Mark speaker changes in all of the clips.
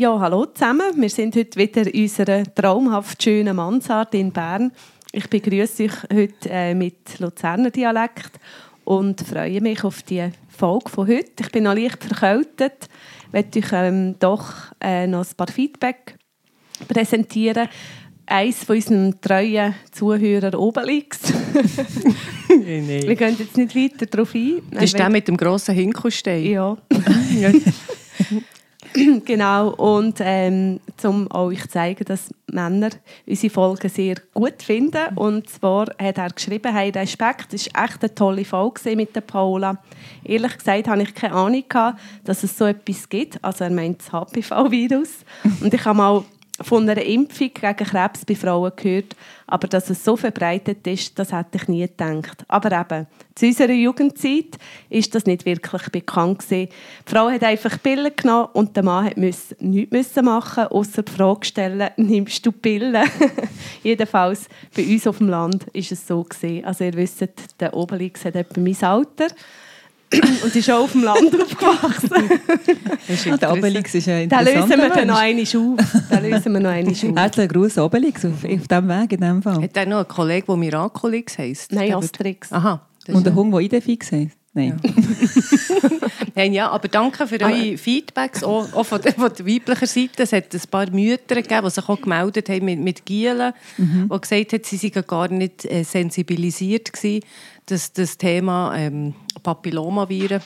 Speaker 1: Ja, hallo zusammen. Wir sind heute wieder in unserer traumhaft schönen Mansard in Bern. Ich begrüße euch heute äh, mit Luzerner Dialekt und freue mich auf die Folge von heute. Ich bin noch leicht verkältet, möchte euch ähm, doch äh, noch ein paar Feedback präsentieren. Eins von unseren treuen Zuhörern Obelix. Wir gehen jetzt nicht weiter darauf ein.
Speaker 2: Das ist der mit dem grossen Hinkelstein.
Speaker 1: Ja. genau. Und ähm, um euch zu zeigen, dass Männer unsere Folgen sehr gut finden. Und zwar hat er geschrieben, hey, Respekt, das war echt eine tolle Folge mit der Paula. Ehrlich gesagt hatte ich keine Ahnung, gehabt, dass es so etwas gibt. Also er meint das HPV-Virus. Und ich habe mal von einer Impfung gegen Krebs bei Frauen gehört, aber dass es so verbreitet ist, das hätte ich nie gedacht. Aber eben, zu unserer Jugendzeit ist das nicht wirklich bekannt gewesen. Die Frau hat einfach Pillen genommen und der Mann musste nichts müssen machen, außer die Frage stellen, nimmst du Pillen? Jedenfalls bei uns auf dem Land ist es so gewesen. Also ihr wisst, der Obelix hat etwa mein Alter und ist auch auf dem Land aufgewachsen.
Speaker 3: Ah, der Obelix ist ein
Speaker 1: Da lösen
Speaker 3: interessanter
Speaker 1: wir dann noch einmal auf. Da lösen wir noch einmal auf.
Speaker 3: Herzlichen Gruß, Obelix, auf, auf diesem Weg in diesem Fall.
Speaker 2: Hat er noch einen Kollegen, der Miraculix heisst?
Speaker 1: Nein,
Speaker 2: Der wird-
Speaker 1: Asterix.
Speaker 2: Aha.
Speaker 3: Und
Speaker 2: ist-
Speaker 3: ein Hund, der Idefix heisst? Nein.
Speaker 2: Nein, ja, aber danke für eure Feedbacks, auch, auch von, der, von der weiblichen Seite. Es hat ein paar Mütter gegeben, die sich auch gemeldet haben mit, mit Gielen, die gesagt haben, sie seien gar nicht äh, sensibilisiert gewesen, dass das Thema ähm, Papillomaviren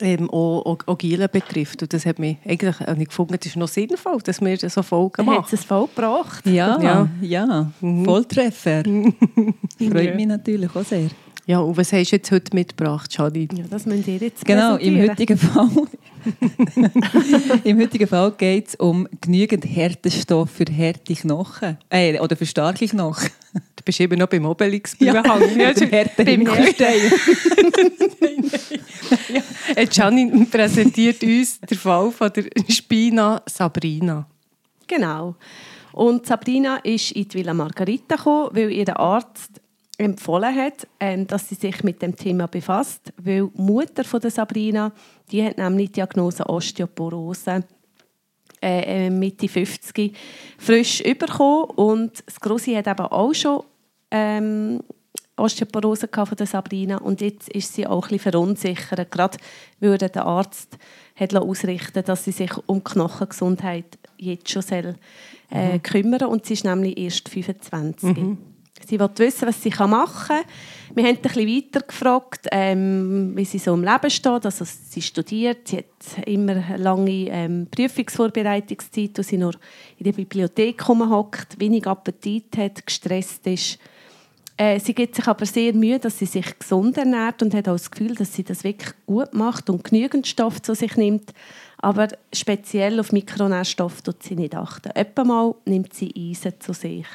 Speaker 2: ähm, auch, auch, auch Gielen betrifft. Und das hat mich eigentlich ich gefunden, das ist noch sinnvoll, dass wir so Folgen
Speaker 1: Hat
Speaker 2: machen.
Speaker 1: es voll gebracht?
Speaker 3: Ja, ja,
Speaker 2: Ja.
Speaker 3: Volltreffer. Freut mich natürlich auch sehr.
Speaker 2: Ja, und was hast du jetzt heute mitgebracht, Janine?
Speaker 1: Ja, das müsst ihr jetzt
Speaker 3: Genau, im heutigen Fall, Im heutigen Fall geht es um genügend Härtestoff für harte Knochen. Äh, oder für starke Knochen.
Speaker 2: Du bist eben noch beim Obelix
Speaker 3: Ja,
Speaker 2: behangen. Ja,
Speaker 3: der Härte
Speaker 2: beim
Speaker 3: Hinkelstein.
Speaker 2: Äh, Janine präsentiert uns den Fall von der Spina Sabrina.
Speaker 1: Genau. Und Sabrina ist in die Villa Margarita gekommen, weil ihr Arzt empfohlen hat, ähm, dass sie sich mit dem Thema befasst, weil die Mutter von der Sabrina, die hat nämlich die Diagnose Osteoporose äh, äh, Mitte 50 frisch bekommen und das Grossi hat eben auch schon ähm, Osteoporose von der Sabrina. Und jetzt ist sie auch ein bisschen verunsichert, gerade weil ihr der Arzt hat ausrichten dass sie sich um die Knochengesundheit jetzt schon soll, äh, kümmern und sie ist nämlich erst 25. Sie wollte wissen, was sie machen kann. Wir haben ein bisschen weiter gefragt, ähm, wie sie so im Leben steht. Also sie studiert, sie hat immer lange ähm, Prüfungsvorbereitungszeit, wo sie nur in der Bibliothek hockt, wenig Appetit hat, gestresst ist. Äh, sie gibt sich aber sehr Mühe, dass sie sich gesund ernährt und hat auch das Gefühl, dass sie das wirklich gut macht und genügend Stoff zu sich nimmt. Aber speziell auf Mikronährstoffe tut sie nicht achten. Mal nimmt sie Eisen zu sich.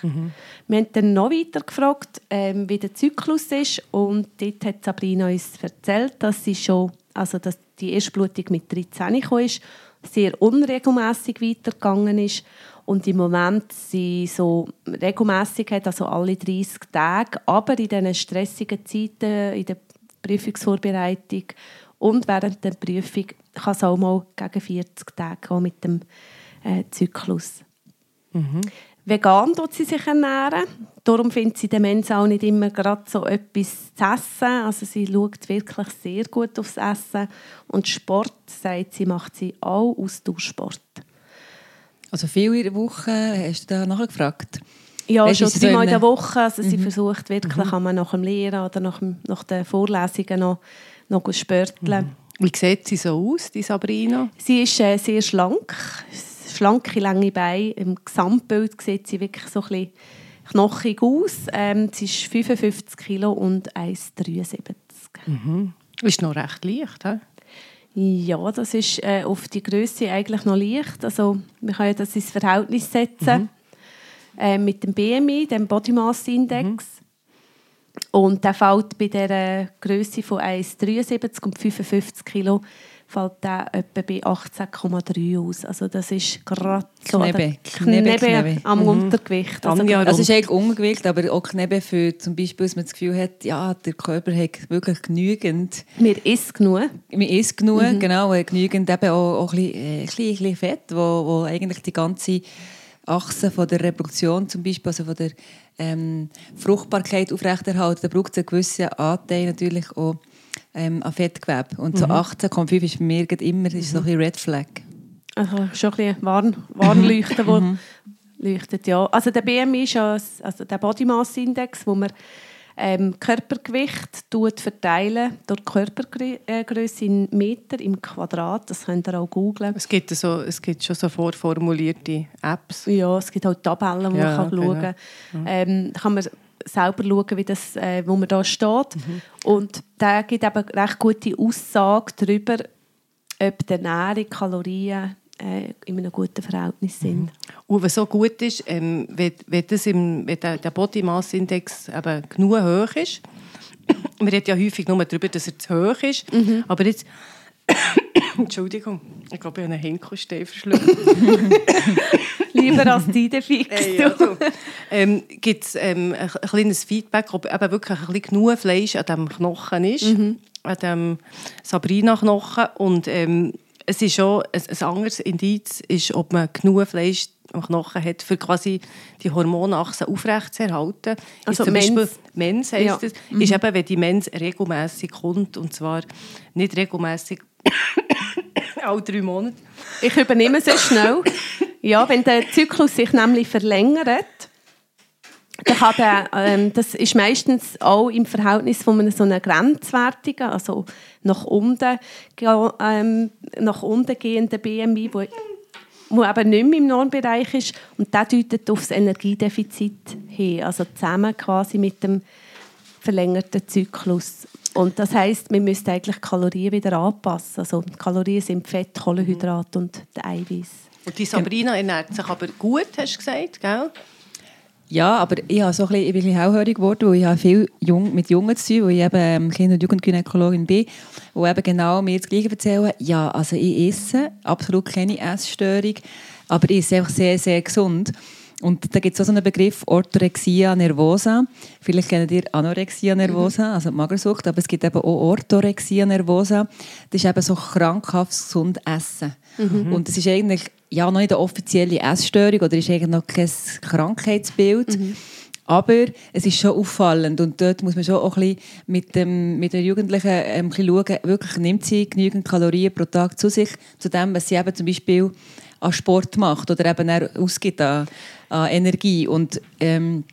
Speaker 1: Wir haben dann noch weiter gefragt, ähm, wie der Zyklus ist und dort hat Sabrina uns erzählt, dass sie schon, also dass die erste Blutung mit 13 gekommen ist, sehr unregelmäßig weitergegangen ist und im Moment sie so regelmäßig hat, also alle 30 Tage, aber in diesen stressigen Zeiten, in der Prüfungsvorbereitung und während der Prüfung kann es auch mal gegen 40 Tage mit dem äh, Zyklus. Vegan tut sie sich ernähren. Darum findet sie Demenz auch nicht immer gerade so etwas zu essen. Also sie schaut wirklich sehr gut aufs Essen. Und Sport, sagt sie, macht sie auch Ausdauersport.
Speaker 3: Also viel in der Woche, hast du da nachgefragt?
Speaker 1: Ja,
Speaker 3: Weisst du,
Speaker 1: schon dreimal in der Woche. Also sie versucht wirklich, kann man nach dem Lehren oder nach, dem, nach den Vorlesungen noch, noch spörteln.
Speaker 2: Wie sieht sie so aus, die Sabrina?
Speaker 1: Sie ist äh, sehr schlank, schlanke, lange Beine. Im Gesamtbild sieht sie wirklich so ein bisschen knochig aus. Ähm, sie ist 55 Kilo und 1,73.
Speaker 2: Ist noch recht leicht, he?
Speaker 1: Ja, das ist äh, auf die Größe eigentlich noch leicht. Also, wir können das ins Verhältnis setzen. äh, mit dem BMI, dem Body Mass Index. Und der fällt bei der Größe von 1,73 und 55 Kilo fällt der etwa bei 18,3 aus. Also das ist gerade so
Speaker 3: Knebe, Knebe,
Speaker 1: Knebe am Untergewicht. Also
Speaker 2: Anja,
Speaker 3: es ist eigentlich Ungewicht, aber auch Knebe für zum Beispiel, dass man das Gefühl hat, ja, der Körper hat wirklich genügend,
Speaker 1: mir isst genug.
Speaker 3: man isst genug, genau, hat genügend eben auch, auch ein, bisschen, äh, ein, bisschen, ein bisschen Fett, wo, wo eigentlich die ganze Achse von der Reproduktion zum Beispiel, also von der ähm, Fruchtbarkeit aufrechterhalten, da braucht es einen gewissen Anteil natürlich auch ähm, an Fettgewebe. Und so 18,5 ist bei mir immer ist so ein bisschen Red Flag.
Speaker 1: Also schon ein bisschen Warn, Warnleuchten, wo leuchtet, ja. Also der BMI ist ja also der Body Mass Index, wo man ähm, Körpergewicht tut verteilen durch Körpergröße in Meter im Quadrat. Das könnt ihr auch googlen.
Speaker 2: Es gibt, so, es gibt schon so vorformulierte Apps.
Speaker 1: Ja, es gibt auch Tabellen, wo
Speaker 2: Ja,
Speaker 1: man kann schauen
Speaker 2: genau.
Speaker 1: kann. Ähm, da kann man selber schauen, wie das, äh, wo man da steht. Und der gibt eben recht gute Aussage darüber, ob die Ernährung, Kalorien äh, in einem guten Verhältnis sind.
Speaker 2: Und was so gut ist, ähm, wenn, wenn, das im, wenn der, Body Mass Index eben genug hoch ist, man redet ja häufig nur darüber, dass er zu hoch ist, aber jetzt, Entschuldigung, ich glaube, ich habe einen Henkelstein verschluckt.
Speaker 1: Lieber als die Fix.
Speaker 2: Hey, also, ähm, gibt es ähm, ein, ein kleines Feedback, ob eben wirklich ein bisschen genug Fleisch an diesem Knochen ist, an dem Sabrina-Knochen. Und ähm, es ist schon ein, ein anderes Indiz, ist, ob man genug Fleisch am Knochen hat, für quasi die Hormonachse aufrechtzuerhalten.
Speaker 1: Also
Speaker 2: ist zum
Speaker 1: Mens.
Speaker 2: Beispiel Mens heisst
Speaker 1: Ja.
Speaker 2: es, ist eben, wenn die Mens regelmäßig kommt, und zwar nicht regelmäßig alle drei Monate.
Speaker 1: Ich übernehme es schnell. Ja, wenn der Zyklus sich nämlich verlängert, dann kann der, ähm, das ist meistens auch im Verhältnis von einem so einem grenzwertigen, also nach unten, ähm, nach unten gehenden BMI, wo, wo eben nicht mehr im Normbereich ist. Und das deutet auf das Energiedefizit hin, also zusammen quasi mit dem verlängerten Zyklus. Und das heißt, wir müssen eigentlich Kalorien wieder anpassen. Also Kalorien sind Fett, Kohlenhydrat und Eiweiß.
Speaker 2: Und die Sabrina ernährt sich aber gut, hast du gesagt, gell?
Speaker 3: Ja, aber ich, habe so ein bisschen, bisschen hellhörig geworden, weil ich viel jung, mit Jungen zu tun, weil ich eben ähm, Kinder- und Jugendgynäkologin bin, die eben genau mir das Gleiche erzählen. Ja, also ich esse, absolut keine Essstörung, aber ich esse einfach sehr, sehr gesund. Und da gibt es auch so einen Begriff Orthorexia nervosa. Vielleicht kennt ihr Anorexia nervosa, also die Magersucht, aber es gibt eben auch Orthorexia nervosa. Das ist eben so krankhaft gesund Essen. Und das ist eigentlich ja, noch nicht eine offizielle Essstörung oder ist eigentlich noch kein Krankheitsbild. Aber es ist schon auffallend und dort muss man schon auch ein bisschen mit, dem, mit den Jugendlichen ähm, ein bisschen schauen, wirklich nimmt sie genügend Kalorien pro Tag zu sich, zu dem, was sie eben zum Beispiel an Sport macht oder eben auch ausgibt an, an Energie. Und ähm,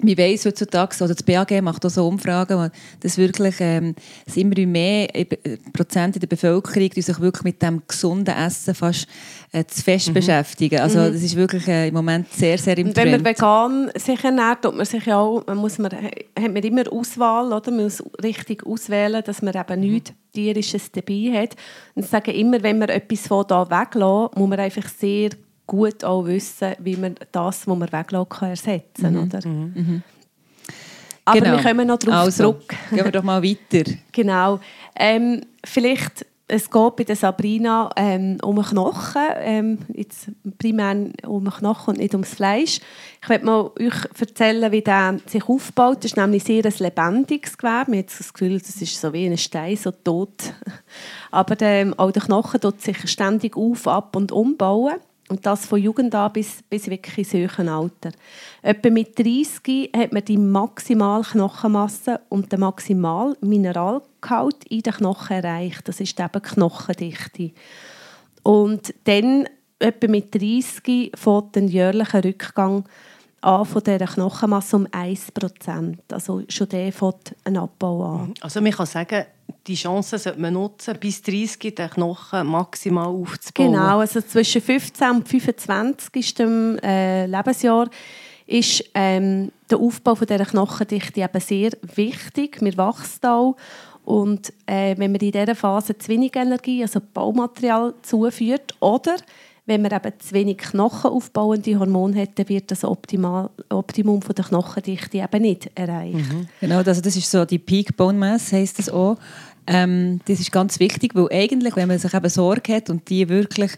Speaker 3: man weiss heutzutage, oder das BAG macht auch so Umfragen, dass wirklich ähm, es immer mehr äh, Prozent in der Bevölkerung die sich wirklich mit dem gesunden Essen fast äh, zu fest beschäftigen. Also das ist wirklich äh, im Moment sehr, sehr im
Speaker 1: Und wenn man
Speaker 3: Trend.
Speaker 1: vegan sich ernährt, tut man sich ja auch, man muss man, hat man immer Auswahl, oder? Man muss richtig auswählen, dass man eben nichts Tierisches dabei hat. Und ich sage immer, wenn man etwas von da weglässt, muss man einfach sehr gut auch wissen, wie man das, was man weglässt, kann ersetzen kann. Oder? Aber
Speaker 3: Genau.
Speaker 1: wir kommen noch darauf
Speaker 3: also,
Speaker 1: zurück.
Speaker 3: Gehen wir doch mal weiter.
Speaker 1: Genau. Ähm, vielleicht, es geht bei der Sabrina ähm, um den Knochen, ähm, jetzt primär um den Knochen und nicht ums Fleisch. Ich werde mal euch erzählen, wie der sich aufbaut. Das ist nämlich sehr ein lebendiges Gewebe. Man hat das Gefühl, das ist so wie ein Stein, so tot. Aber ähm, auch der Knochen tut sich ständig auf, ab und umbauen. Und das von Jugend an bis, bis wirklich ins höhere Alter. Etwa mit 30 hat man die maximale Knochenmasse und den maximalen Mineralgehalt in den Knochen erreicht. Das ist eben Knochendichte. Und dann, etwa mit 30, fängt ein jährlicher Rückgang an von dieser Knochenmasse um 1%. Also schon der fängt ein Abbau an.
Speaker 2: Also man kann sagen, die Chance sollte man nutzen, bis 30 den Knochen maximal aufzubauen.
Speaker 1: Genau, also zwischen 15 und 25. Äh, Lebensjahr ist ähm, der Aufbau von dieser Knochendichte eben sehr wichtig. Wir wachsen auch. Und äh, wenn man in dieser Phase zu wenig Energie, also Baumaterial, zuführt oder wenn man eben zu wenig knochenaufbauende Hormone hat, dann wird das Optimal, Optimum von der Knochendichte eben nicht erreicht.
Speaker 3: Genau, also das ist so die Peak Bone Mass, heisst das auch. Ähm, das ist ganz wichtig, weil eigentlich, wenn man sich eben Sorge hat und die wirklich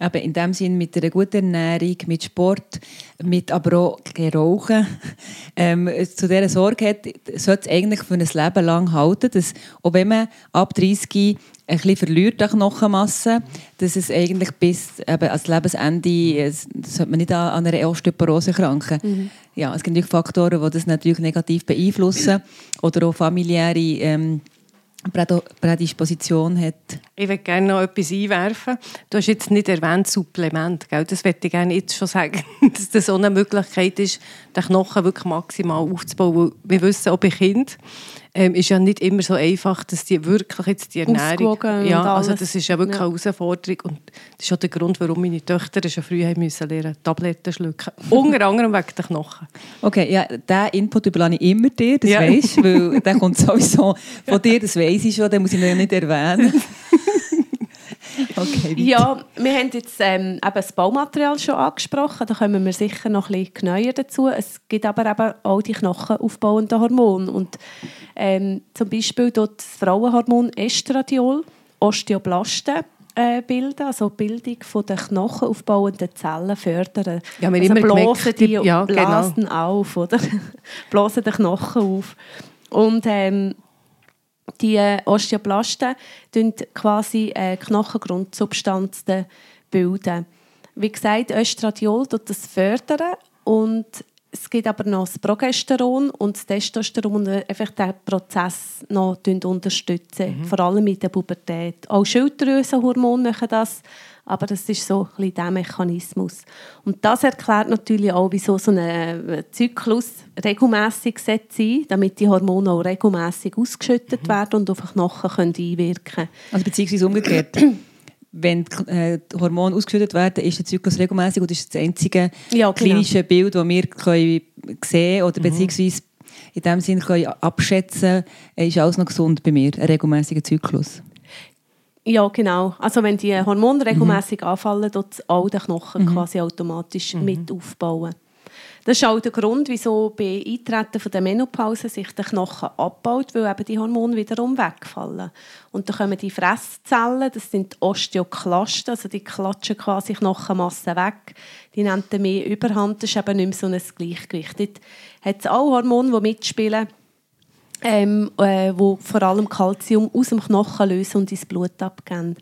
Speaker 3: eben in dem Sinn mit einer guten Ernährung, mit Sport, mit aber auch Rauchen, ähm, zu dieser Sorge hat, sollte es eigentlich für ein Leben lang halten, dass auch wenn man ab 30 ein bisschen verliert an Knochenmasse, dass es eigentlich bis eben ans Lebensende, sollte man nicht an, einer Osteoporose kranken. Ja, es gibt natürlich Faktoren, die das natürlich negativ beeinflussen. Oder auch familiäre ähm, Prädisposition hat.
Speaker 2: Ich würde gerne noch etwas einwerfen. Du hast jetzt nicht erwähnt Supplement. Gell? Das möchte ich gerne jetzt schon sagen, dass das so eine Möglichkeit ist, den Knochen wirklich maximal aufzubauen. Wir wissen, auch bei Kindern ähm, ist ja nicht immer so einfach, dass die wirklich jetzt die Ernährung... Ja, also das ist ja wirklich
Speaker 1: Ja.
Speaker 2: eine Herausforderung. Und das ist auch der Grund, warum meine Töchter schon früh haben müssen lernen, Tabletten schlucken. Unter anderem wegen der Knochen.
Speaker 3: Okay, ja, diesen Input überlasse ich immer dir, das
Speaker 2: Ja.
Speaker 3: weisst du, weil der kommt sowieso von dir, das weiss ich schon, den muss ich noch nicht erwähnen. okay.
Speaker 1: Ja, wir haben jetzt ähm, eben das Baumaterial schon angesprochen, da kommen wir sicher noch ein bisschen genauer dazu. Es gibt aber eben auch die knochenaufbauenden Hormone und ähm, zum Beispiel dort das Frauenhormon Estradiol Osteoblasten äh, bilden, also die Bildung von der knochenaufbauenden Zellen fördern.
Speaker 2: Ja, wir
Speaker 1: also
Speaker 2: immer
Speaker 1: blasen
Speaker 2: gemerkt,
Speaker 1: die
Speaker 2: ja, genau.
Speaker 1: blasen auf, oder? blasen den Knochen auf. Und ähm, die äh, Osteoblasten bilden quasi äh, Knochengrundsubstanzen bilden. Wie gesagt, Östradiol tut das fördern und es gibt aber noch das Progesteron und das Testosteron, die einfach den Prozess noch unterstützen, vor allem in der Pubertät. Auch Schilddrüsenhormone machen das, aber das ist so ein bisschen der Mechanismus. Und das erklärt natürlich auch, wieso so ein äh, Zyklus regelmäßig sein sollte, damit die Hormone auch regelmäßig ausgeschüttet werden und auf den Knochen können einwirken können.
Speaker 3: Also beziehungsweise umgekehrt. Wenn die äh, die Hormone ausgeschüttet werden, ist der Zyklus regelmäßig und das ist das einzige
Speaker 1: Ja, genau.
Speaker 3: klinische Bild, das wir können sehen oder beziehungsweise in dem Sinne können abschätzen äh, ist alles noch gesund bei mir, ein regelmäßiger Zyklus.
Speaker 1: Ja, genau. Also wenn die Hormone regelmäßig anfallen, tut auch der Knochen quasi automatisch mit aufbauen. Das ist auch der Grund, wieso bei Eintreten von der Menopause sich der Knochen abbaut, weil eben die Hormone wiederum wegfallen. Und dann kommen die Fresszellen, das sind die Osteoklasten, also die klatschen quasi Knochenmasse weg. Die nehmen mehr Überhand, das ist eben nicht mehr so ein Gleichgewicht. Dort hat es auch Hormone, die mitspielen ähm, äh, wo vor allem Kalzium aus dem Knochen lösen und ins Blut abgeben.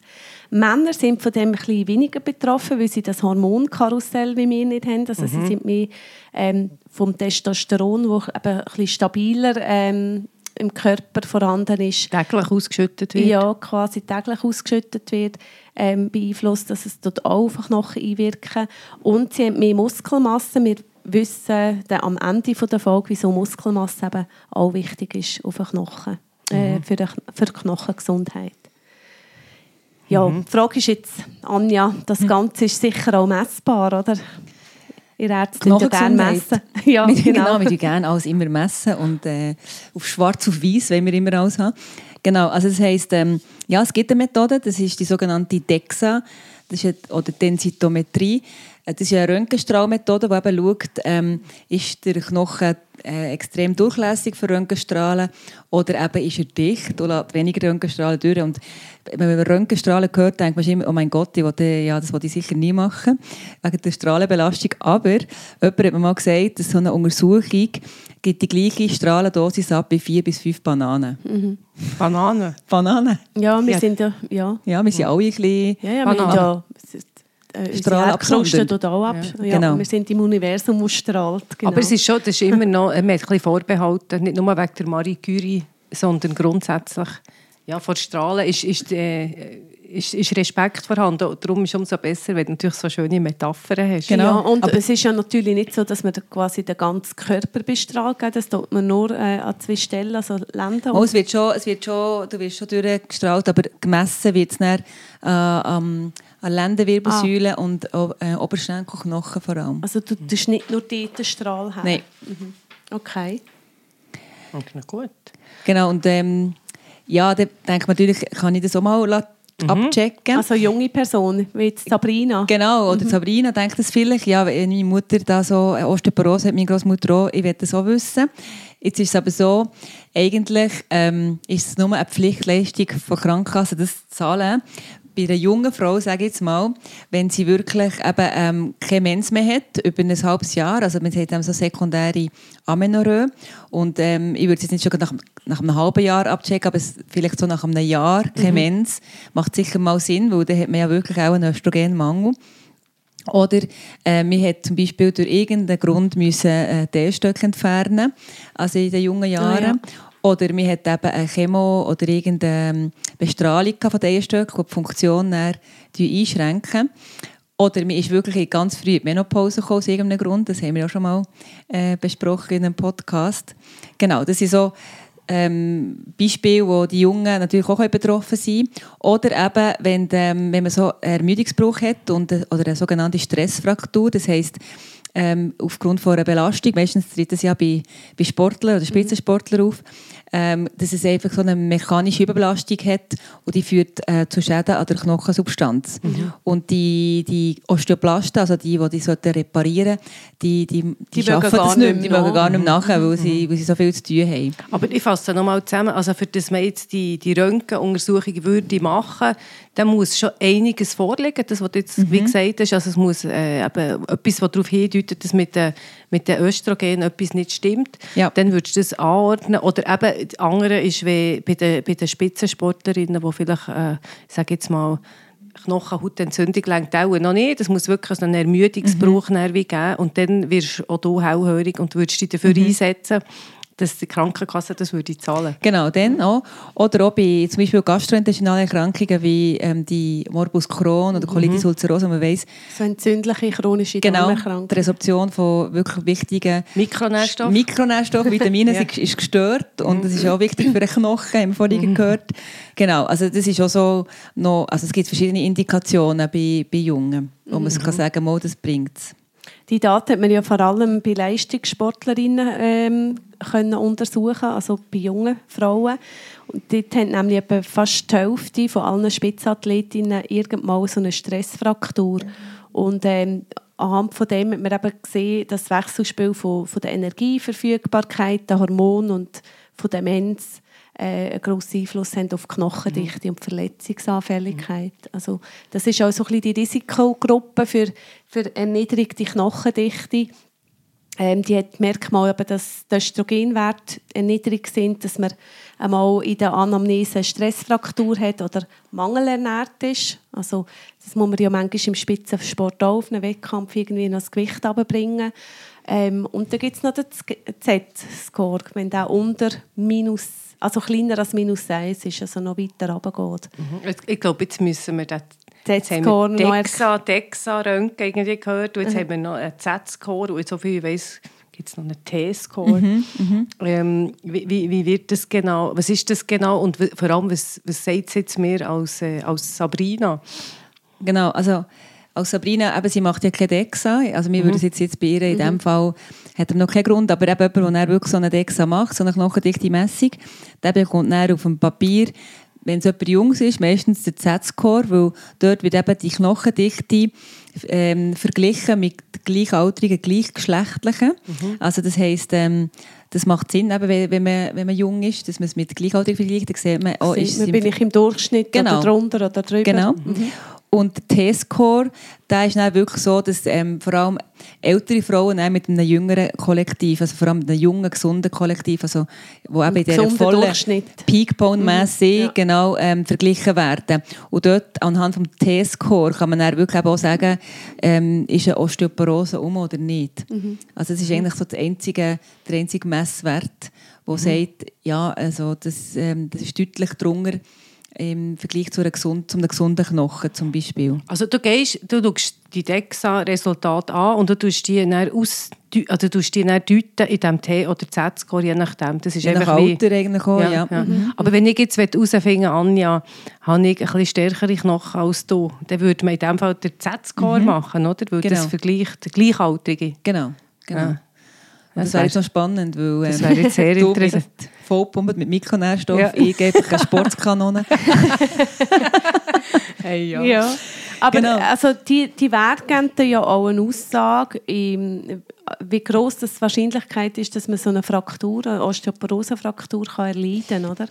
Speaker 1: Männer sind von dem ein bisschen weniger betroffen, weil sie das Hormonkarussell wie wir nicht haben. Also sie sind mehr ähm, vom Testosteron, wo ein bisschen stabiler ähm, im Körper vorhanden ist.
Speaker 2: Täglich ausgeschüttet wird.
Speaker 1: Ja, quasi täglich ausgeschüttet wird, ähm, beeinflusst, dass es dort auch den Knochen einwirken. Und sie haben mehr Muskelmasse. Wir wissen dann am Ende der Folge, wieso Muskelmasse eben auch wichtig ist auf den Knochen, äh, für, die, für die Knochengesundheit. Ja, die Frage ist jetzt, Anja, das Ganze ist sicher auch messbar, oder? Ihr Ärzte ja gerne messen. Ja,
Speaker 3: wir, genau.
Speaker 1: genau.
Speaker 3: wir tun gerne alles immer messen und äh, auf schwarz auf weiß wollen wir immer alles haben. Genau, also das heisst, ähm, ja, es gibt eine Methode, das ist die sogenannte DEXA, das ist oder Densitometrie. Äh, Das ist eine Röntgenstrahlmethode, die eben schaut, ähm, ist der Knochen äh, extrem durchlässig für Röntgenstrahlen oder eben ist er dicht oder lässt weniger Röntgenstrahlen durch. Und wenn man Röntgenstrahlen hört, denkt man immer, oh mein Gott, ich wollte, ja, das wollte ich sicher nie machen, wegen der Strahlenbelastung. Aber jemand hat mir mal gesagt, dass so eine Untersuchung gibt die gleiche Strahlendosis ab wie vier bis fünf Bananen.
Speaker 2: Bananen.
Speaker 3: Bananen?
Speaker 1: Ja, wir
Speaker 2: Ja.
Speaker 1: sind ja... ja.
Speaker 3: Ja, wir sind alle ein bisschen...
Speaker 1: Ja, ja,
Speaker 2: Bananen.
Speaker 1: Äh, tut auch ab. Ja.
Speaker 3: Genau.
Speaker 1: Wir sind im Universum, das strahlt. Genau.
Speaker 2: Aber es ist schon, das ist immer noch, man hat ein bisschen vorbehalten, nicht nur wegen der Marie Curie, sondern grundsätzlich, ja, vor Strahlen ist, ist, äh, ist, ist Respekt vorhanden. Und darum ist es umso besser, wenn du natürlich so schöne Metaphern hast.
Speaker 3: Genau.
Speaker 1: Ja, und
Speaker 3: Aber-
Speaker 1: es ist ja natürlich nicht so, dass man quasi den ganzen Körper bestrahlt. Das tut man nur äh, an zwei Stellen, also Länder.
Speaker 3: Oh, es wird schon, es wird schon, du wirst schon durchgestrahlt, aber gemessen wird es dann äh, am- an Lendenwirbelsäule und o- äh, Oberschenkelknochen vor allem.
Speaker 1: Also du tust nicht nur dort den Strahl her.
Speaker 3: Nein.
Speaker 1: Okay.
Speaker 2: Okay, na gut.
Speaker 3: Genau, und ähm, ja, dann denkt man natürlich, kann ich das auch mal la- abchecken.
Speaker 1: Also eine junge Person, wie jetzt Sabrina.
Speaker 3: Genau, oder Sabrina denkt das vielleicht, ja, wenn meine Mutter da so äh, Osteoporose hat, meine Großmutter auch, ich will das auch wissen. Jetzt ist es aber so, eigentlich ähm, ist es nur eine Pflichtleistung von Krankenkassen, das zu zahlen. Bei einer jungen Frau, sage ich jetzt mal, wenn sie wirklich eben, ähm, keine Mens mehr hat, über ein halbes Jahr, also man sagt dann so sekundäre Amenorrhoe, und ähm, ich würde es jetzt nicht schon nach, nach einem halben Jahr abchecken, aber es, vielleicht so nach einem Jahr, keine Mens, macht sicher mal Sinn, weil dann hat man ja wirklich auch einen Östrogenmangel. Oder äh, man hat zum Beispiel durch irgendeinen Grund müssen, äh, die Eierstöcke entfernen, also in den jungen Jahren.
Speaker 1: Ah, ja.
Speaker 3: Oder man hat eben eine Chemo oder irgendeine Bestrahlung von den Eierstöcken, die die Funktion einschränken. Oder man ist wirklich ganz früh in die Menopause gekommen, aus irgendeinem Grund. Das haben wir auch schon mal äh, besprochen in einem Podcast. Genau, das sind so ähm, Beispiele, wo die Jungen natürlich auch betroffen können. Oder eben, wenn, ähm, wenn man so einen Ermüdungsbruch hat und, äh, oder eine sogenannte Stressfraktur, das heisst, ähm, aufgrund von einer Belastung, meistens tritt das ja bei, bei Sportlern oder Spitzensportlern auf, ähm, dass es einfach so eine mechanische Überbelastung hat und die führt äh, zu Schäden an der Knochensubstanz. Und die, die Osteoplasten, also die, die die sollten reparieren die, die, die,
Speaker 1: Die
Speaker 3: schaffen das nicht mehr, die mögen gar nicht mehr nachher, weil sie, weil sie so viel zu tun haben.
Speaker 2: Aber ich fasse nochmal zusammen. Also für das man jetzt die, die Röntgenuntersuchung würde machen, dann muss schon einiges vorliegen. Das, was du jetzt
Speaker 3: Mhm.
Speaker 2: wie gesagt hast, also es muss äh, eben etwas, was darauf hindeutet, dass mit den, mit den Östrogen etwas nicht stimmt.
Speaker 3: Ja.
Speaker 2: Dann würdest du das anordnen. Oder eben, das andere ist wie bei den, bei den Spitzensportlerinnen, die vielleicht, äh, ich sage jetzt mal, Knochenhautentzündung lenkt auch noch nicht. Es muss wirklich so einen Ermüdungsbruch
Speaker 3: Mhm.
Speaker 2: geben. Und dann wirst auch du hellhörig und würdest dich dafür
Speaker 3: Mhm.
Speaker 2: einsetzen, dass die Krankenkasse das würde zahlen
Speaker 3: Genau, dann auch. Oder auch bei zum Beispiel gastrointestinalen Erkrankungen wie ähm, die Morbus Crohn oder Colitis ulcerosa, man weiss,
Speaker 1: So entzündliche chronische
Speaker 3: genau,
Speaker 1: Darmerkrankung.
Speaker 3: die Resorption von wirklich wichtigen
Speaker 2: Mikronährstoffe.
Speaker 3: Mikronährstoffen, Vitamine
Speaker 2: Ja.
Speaker 3: sind, ist gestört und das ist auch wichtig für den Knochen, haben wir vorhin gehört. Genau, also das ist auch so noch, also es gibt verschiedene Indikationen bei, bei Jungen, wo man kann sagen kann, das bringt es.
Speaker 1: Die Daten hat man ja vor allem bei Leistungssportlerinnen ähm, können untersuchen, also bei jungen Frauen. Und dort haben nämlich etwa fast die Hälfte von allen Spitzathletinnen irgendwann so eine Stressfraktur. Und ähm, anhand von dem hat man eben gesehen, dass das Wechselspiel von, von der Energieverfügbarkeit, der Hormone und von Demenz äh, einen grossen Einfluss haben auf die Knochendichte und die Verletzungsanfälligkeit. Also das ist auch so ein bisschen die Risikogruppe für, für erniedrigte Knochendichte. Ähm, die hat Merkmal, eben, dass die Östrogenwerte niedrig sind, dass man einmal in der Anamnese eine Stressfraktur hat oder mangelernährt ist. Also, das muss man ja manchmal im Spitzensport auch auf einem Wettkampf irgendwie noch das Gewicht runterbringen. Ähm, und dann gibt es noch den Z-Score, wenn der unter minus, also kleiner als minus 1 ist, also noch weiter runtergeht.
Speaker 2: Jetzt- Ich glaube, jetzt müssen wir das Jetzt haben
Speaker 1: Z-Score
Speaker 2: wir Dexa, Dexa, Röntgen irgendwie gehört und jetzt haben wir noch einen Z-Score und so viel ich weiss, gibt es noch einen T-Score. ähm, wie, wie, wie wird das genau, was ist das genau und vor allem, was, was sagt es jetzt mir als, äh, als Sabrina?
Speaker 3: Genau, also als Sabrina, eben, sie macht ja keine Dexa, also wir würden es jetzt, jetzt bei ihr in dem Fall, hat er noch keinen Grund, aber eben jemand, der wirklich so eine Dexa macht, so eine knochendichte Messung, der bekommt dann auf dem Papier, wenn es jemand Jungs ist, meistens der Z-Score, weil dort wird eben die Knochendichte ähm, verglichen mit gleichaltrigen, gleichgeschlechtlichen. Also das heisst, ähm, das macht Sinn, eben, wenn, man, wenn man jung ist, dass man es mit gleichaltrigen vergleicht, dann sieht man, oh, ist
Speaker 1: man, bin
Speaker 3: im
Speaker 1: ich im Durchschnitt
Speaker 3: Genau.
Speaker 1: oder drunter oder drüber.
Speaker 3: Genau. Und der T-Score, der ist dann wirklich so, dass ähm, vor allem ältere Frauen mit einem jüngeren Kollektiv, also vor allem einem jungen, gesunden Kollektiv, also wo eben in dieser vollen
Speaker 1: Durchschnitt.
Speaker 3: Peak-Bone-Masse
Speaker 1: Ja.
Speaker 3: genau ähm, verglichen werden. Und dort anhand des T-Score kann man dann wirklich auch sagen, ähm, ist eine Osteoporose um oder nicht. Also das ist eigentlich so der einzige, der einzige Messwert, der sagt, ja, also das, ähm, das ist deutlich drunter im Vergleich zu, einer gesund, zu einem gesunden Knochen zum Beispiel.
Speaker 2: Also du gehst, du schaust die DEXA-Resultate an und du tust die dann, aus, also du tust die dann deuten in diesem T- oder Z-Score, je nachdem. Das ist
Speaker 3: Je nach Alter eigentlich auch, ja.
Speaker 2: Ja, ja. Aber wenn ich jetzt herausfinden Anja, habe ich ein bisschen stärkere Knochen als du, dann würde man in dem Fall den Z-Score machen, oder? Weil
Speaker 3: Genau.
Speaker 2: das vergleicht der Gleichaltrige.
Speaker 3: Genau, genau.
Speaker 2: Ja.
Speaker 3: Das,
Speaker 2: Das
Speaker 3: wäre jetzt noch spannend, weil
Speaker 2: das
Speaker 3: ähm,
Speaker 2: wäre jetzt sehr interessant.
Speaker 3: Bist vollgepumpt mit Mikronährstoffen,
Speaker 2: Ja.
Speaker 3: ich gebe keine Sportskanone.
Speaker 2: Hey, ja.
Speaker 1: Ja. Aber
Speaker 3: Genau.
Speaker 1: also die, die Werte geben ja auch eine Aussage, im, wie gross das die Wahrscheinlichkeit ist, dass man so eine Fraktur, eine Osteoporose-Fraktur kann erleiden kann, oder?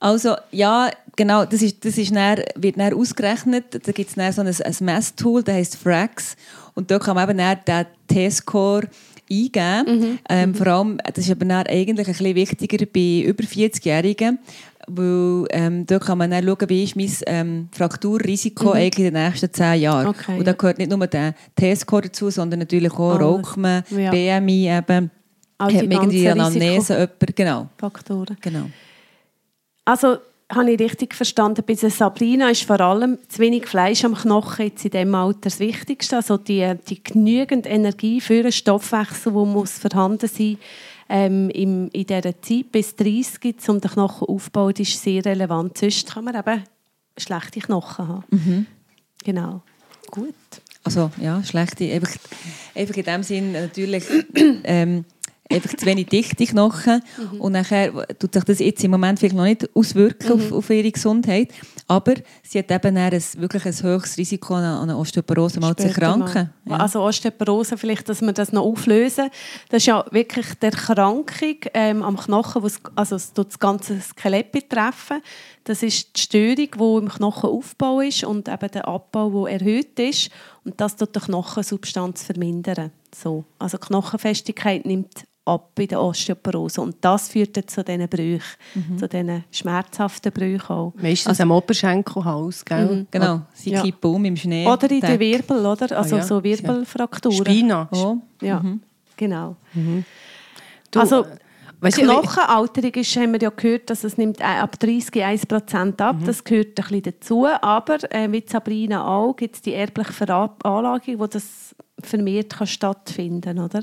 Speaker 3: Also ja, genau, das, ist, das ist dann, wird dann ausgerechnet. Da gibt es so ein, ein Messtool, das heisst Frax. Und da kann man eben dann den T-Score eingeben. Ähm, Vor allem, das ist aber dann eigentlich ein bisschen wichtiger bei über 40-Jährigen, weil ähm, da kann man dann schauen, wie ist mein ähm, Frakturrisiko eigentlich in den nächsten 10 Jahren.
Speaker 1: Okay,
Speaker 3: Und da gehört nicht nur der T-Score dazu, sondern natürlich auch
Speaker 1: Alles. Ja.
Speaker 3: BMI eben,
Speaker 1: All
Speaker 3: hat
Speaker 1: die
Speaker 3: man irgendwie Anamnese, jemand, genau.
Speaker 1: Risikofaktoren.
Speaker 3: genau.
Speaker 1: Also, habe ich richtig verstanden, bei Sabrina ist vor allem zu wenig Fleisch am Knochen jetzt in diesem Alter das Wichtigste. Also die, die genügend Energie für einen Stoffwechsel, der muss vorhanden sein ähm, in dieser Zeit bis 30 gibt, um den Knochen aufzubauen, ist sehr relevant. Sonst kann man eben schlechte Knochen haben. Genau. Gut.
Speaker 3: Also ja, schlechte, einfach, einfach in dem Sinn natürlich ähm, einfach zu wenig dichte Knochen und nachher tut sich das jetzt im Moment vielleicht noch nicht auswirken auf, auf ihre Gesundheit, aber sie hat eben ein, wirklich ein höheres Risiko an, einer Osteoporose mal zu erkranken.
Speaker 1: mal. Also Osteoporose, vielleicht, dass wir das noch auflösen. Das ist ja wirklich die Erkrankung ähm, am Knochen, wo es, also es tut das ganze Skelett betreffen. Das ist die Störung, die im Knochenaufbau ist und eben der Abbau, der erhöht ist. Und das tut die Knochensubstanz vermindern. So. Also die Knochenfestigkeit nimmt ab bei der Osteoporose. Und das führt dann zu diesen Brüchen, zu diesen schmerzhaften Brüchen auch.
Speaker 2: Meistens am Oberschenkelhals, gell?
Speaker 3: Genau, sie
Speaker 1: Ja.
Speaker 3: kippen um im Schnee.
Speaker 1: Oder in den. Wirbel, oder? Also
Speaker 2: Ah, ja.
Speaker 1: so Wirbelfrakturen.
Speaker 2: Spina.
Speaker 3: Oh.
Speaker 1: Ja, genau.
Speaker 2: Du,
Speaker 1: Also,
Speaker 2: äh, weisst du,
Speaker 1: Knochenalterung ist, haben wir ja gehört, dass es nimmt äh, ab 30 1% ab.
Speaker 2: Mhm.
Speaker 1: Das gehört ein bisschen dazu. Aber äh, wie Sabrina auch, gibt es die erbliche Veranlagung, wo das vermehrt kann stattfinden oder?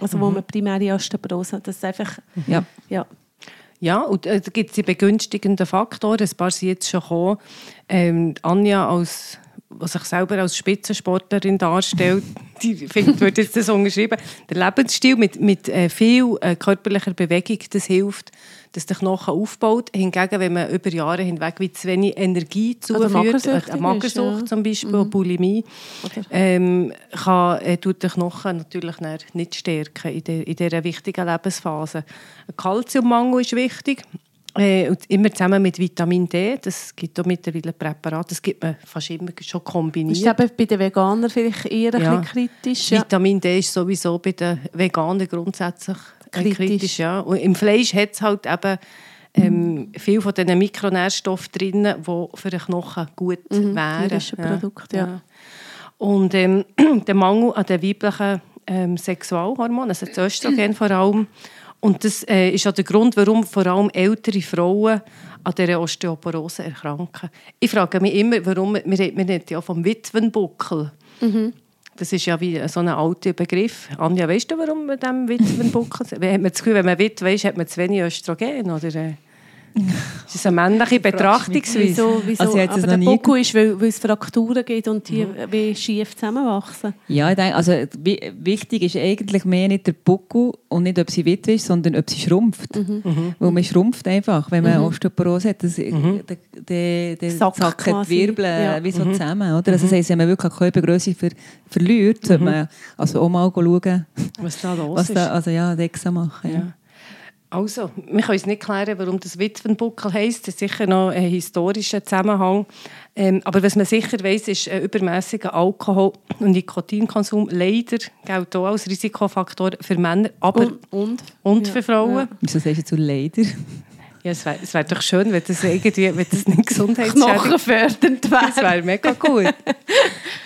Speaker 1: Also
Speaker 2: Mhm.
Speaker 1: wo man primäre Osteoporose hat. Das ist einfach...
Speaker 3: Ja.
Speaker 1: Ja.
Speaker 2: Ja, und äh, da gibt es die begünstigenden Faktoren. Ein paar sind jetzt schon gekommen. Ähm, Anja, als, die sich selber als Spitzensportlerin darstellt, die findet, wird jetzt das unterschrieben. Der Lebensstil mit, mit äh, viel äh, körperlicher Bewegung, das hilft, dass der Knochen aufbaut. Hingegen, wenn man über Jahre hinweg wie zu wenig Energie zuführt, äh, eine Magersucht
Speaker 1: ja.
Speaker 2: zum Beispiel, Bulimie,
Speaker 1: Oder-
Speaker 2: ähm, kann, äh, tut den Knochen natürlich nicht stärken in, der, in dieser wichtigen Lebensphase. Ein Kalziummangel ist wichtig. Äh, immer zusammen mit Vitamin D. Das gibt auch mittlerweile Präparate. Das gibt man fast immer schon kombiniert.
Speaker 1: Ist eben bei den Veganern vielleicht eher ein
Speaker 2: Ja.
Speaker 1: bisschen kritisch. Ja.
Speaker 2: Vitamin D ist sowieso bei den Veganen grundsätzlich
Speaker 1: Kritisch.
Speaker 2: kritisch. ja. Und Im Fleisch hat es halt eben ähm, viel von diesen Mikronährstoffen drin, die für den Knochen gut wären.
Speaker 1: tierische Produkte, ja.
Speaker 2: Und ähm, der Mangel an den weiblichen ähm, Sexualhormonen, also das Östrogen vor allem. Und das äh, ist auch der Grund, warum vor allem ältere Frauen an dieser Osteoporose erkranken. Ich frage mich immer, warum, wir reden reden ja vom Witwenbuckel. Das ist ja wie so ein alter Begriff. Anja, weißt du, warum man dem Witwenbuckel? Hat man das Gefühl, wenn man Witwe ist, hat man zu wenig Östrogen? Oder, äh, ist das eine männliche Betrachtungsweise?
Speaker 1: Wieso, wieso?
Speaker 3: Also, hätte
Speaker 1: Aber
Speaker 3: es
Speaker 1: der Buckel ist, weil, weil es Frakturen gibt und die
Speaker 2: Mhm.
Speaker 1: wie schief zusammenwachsen.
Speaker 3: Ja, ich denke, also wi- wichtig ist eigentlich mehr nicht der Buckel und nicht, ob sie Witwe ist, sondern ob sie schrumpft.
Speaker 1: Mhm.
Speaker 3: Weil man schrumpft einfach, wenn man Osteoporose hat. Das, der, der, der
Speaker 1: Sack quasi.
Speaker 3: Wirbel
Speaker 1: Ja.
Speaker 3: äh, wie so zusammen. Oder? Also das heisst, wenn man wirklich Körpergröße ver verliert, sollte man also auch mal schauen,
Speaker 2: Was da los
Speaker 3: was
Speaker 2: ist.
Speaker 3: da, also ja, Dexa machen. Ja.
Speaker 2: Ja. Also, wir können uns nicht klären, warum das Witwenbuckel heisst. Das ist sicher noch ein historischer Zusammenhang. Ähm, aber was man sicher weiß, ist ein übermäßiger Alkohol- und Nikotinkonsum leider gilt auch als Risikofaktor für Männer, aber und,
Speaker 1: Und? und?
Speaker 2: für Frauen.
Speaker 3: Wieso sagst du leider?
Speaker 2: Ja, es wäre wär doch schön, wenn das irgendwie wenn das nicht gesundheitsschädigend
Speaker 1: Knochenfördernd
Speaker 2: Das
Speaker 1: wäre.
Speaker 2: wäre mega gut.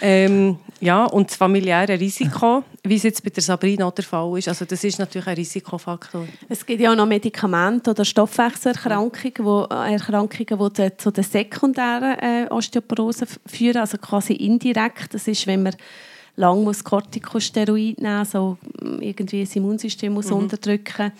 Speaker 2: ähm, ja, und das familiäre Risiko, wie es jetzt bei der Sabrina der Fall ist, also das ist natürlich ein Risikofaktor.
Speaker 1: Es gibt ja auch noch Medikamente oder Stoffwechselerkrankungen, wo, äh, Erkrankungen, die zu der sekundären äh, Osteoporose führen, also quasi indirekt. Das ist, wenn man lang muss Corticosteroid nehmen, so mm, irgendwie das Immunsystem muss unterdrücken.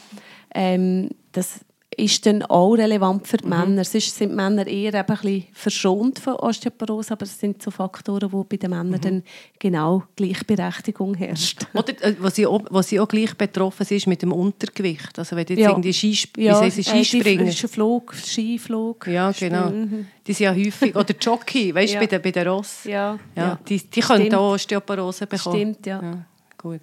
Speaker 1: Ähm, das ist dann auch relevant für die Männer. Sonst sind die Männer eher eben ein bisschen verschont von Osteoporose, aber es sind so Faktoren, wo bei den Männern dann genau Gleichberechtigung herrscht.
Speaker 2: Oder äh, was sie auch, was sie auch gleich betroffen sind, ist mit dem Untergewicht. Also wenn jetzt
Speaker 1: Ja.
Speaker 2: irgendwie Skisp
Speaker 1: Ja,
Speaker 2: wie sie,
Speaker 1: äh,
Speaker 2: Skispringen.
Speaker 1: Flug, Skiflug.
Speaker 2: Ja, genau. Die sind ja häufig. Oder Jockey, weißt du,
Speaker 1: Ja.
Speaker 2: bei den, bei den Ross.
Speaker 1: Ja,
Speaker 2: Ja. Die, die können auch Osteoporose bekommen.
Speaker 1: Stimmt, ja.
Speaker 2: ja. Gut.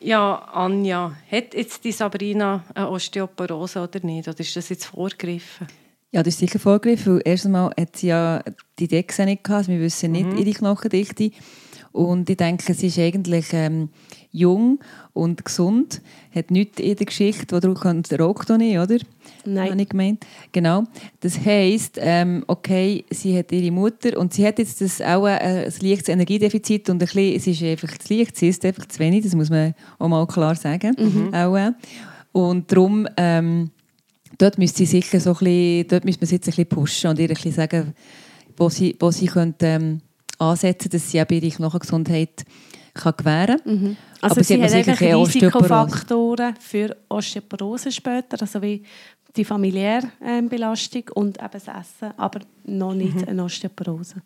Speaker 2: Ja, Anja, hat jetzt die Sabrina eine Osteoporose oder nicht? Oder ist das jetzt vorgegriffen?
Speaker 3: Ja, das ist sicher vorgegriffen, weil erstens mal hat sie ja die Dexa nicht gehabt, also wir wissen nicht ihre Knochendichte. Und ich denke, sie ist eigentlich ähm, jung und gesund, hat nichts in der Geschichte, wo drauf kommt, raucht auch nicht, oder?
Speaker 1: Nein.
Speaker 3: Habe ich gemeint. Genau. Das heisst, ähm, okay, sie hat ihre Mutter und sie hat jetzt das auch ein, ein leichtes Energiedefizit und ein bisschen, es ist einfach zu leicht, sie ist einfach zu wenig, das muss man auch mal klar sagen. Auch, äh. und darum, ähm, dort müsste sie sicher so ein bisschen, dort müsste man sie jetzt ein bisschen pushen und ihr ein bisschen sagen, wo sie, wo sie könnte, ähm, ansetzen dass sie eben ihre Knochengesundheit kann gewähren kann.
Speaker 1: Also
Speaker 3: Aber
Speaker 1: sie,
Speaker 3: hat
Speaker 1: hat
Speaker 3: Osteoporose.
Speaker 1: Risikofaktoren für Osteoporose später, also wie die familiäre ähm, Belastung und eben das Essen, aber noch nicht
Speaker 3: Mhm.
Speaker 1: eine Osteoporose.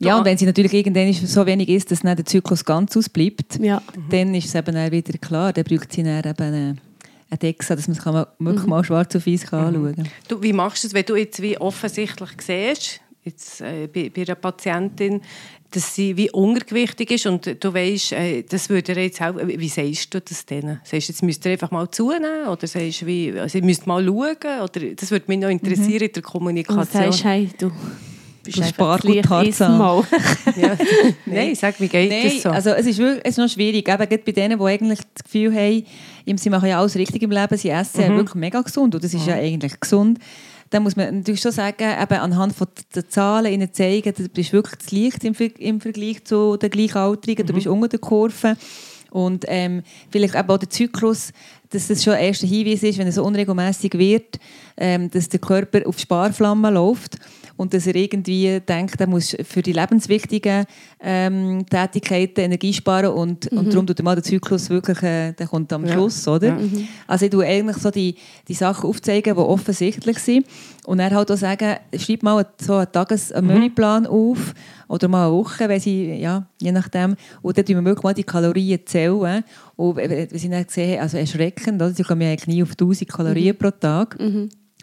Speaker 3: Ja, und wenn sie natürlich irgendwann so wenig ist, dass dann der Zyklus ganz ausbleibt,
Speaker 1: Ja.
Speaker 3: dann ist es eben wieder klar, dann braucht sie dann eben eine, eine Dexa, dass man es mal- wirklich mal schwarz auf weiß kann anschauen kann.
Speaker 2: Du, wie machst du es, wenn du jetzt wie offensichtlich siehst, jetzt, äh, bei, bei einer Patientin, dass sie wie untergewichtig ist und du weißt, äh, das würde ihr jetzt helfen. Wie sagst du das denen? Sagst du, jetzt müsst ihr einfach mal zunehmen oder sagst wie, also, ihr müsst mal schauen? Oder, das würde mich noch interessieren in der
Speaker 1: Und
Speaker 2: Kommunikation.
Speaker 1: sagst, hey, du bist
Speaker 3: Du Spargut
Speaker 1: mal.
Speaker 2: ja. Nein, sag, wie geht
Speaker 3: Nein,
Speaker 2: das so?
Speaker 3: also es ist, wirklich, es ist noch schwierig. Eben, gerade bei denen, die eigentlich das Gefühl haben, sie machen ja alles richtig im Leben, sie essen ja wirklich mega gesund und das ist ja eigentlich gesund. Dann muss man natürlich schon sagen, eben anhand von den Zahlen ihnen zeigen, du bist wirklich zu leicht im, im Vergleich zu den Gleichaltrigen, du bist unter der Kurve. Und ähm, vielleicht eben auch der Zyklus, dass das schon ein erster Hinweis ist, wenn es so unregelmäßig wird, ähm, dass der Körper auf Sparflammen läuft und dass er irgendwie denkt, er muss für die lebenswichtigen ähm, Tätigkeiten Energie sparen und, und darum tut er mal den Zyklus wirklich, äh, der kommt am Schluss, oder? Also ich tue eigentlich so die, die Sachen aufzeigen, die offensichtlich sind. Und dann halt auch sagen, schreib mal so einen Tages-, einen Menüplan auf oder mal eine Woche, wenn sie, ja, je nachdem, und dann tun wir wirklich mal die Kalorien zählen. Und wenn sie dann sehen, also erschreckend, oder? sie kommen ja eigentlich nie auf 1000 Kalorien pro Tag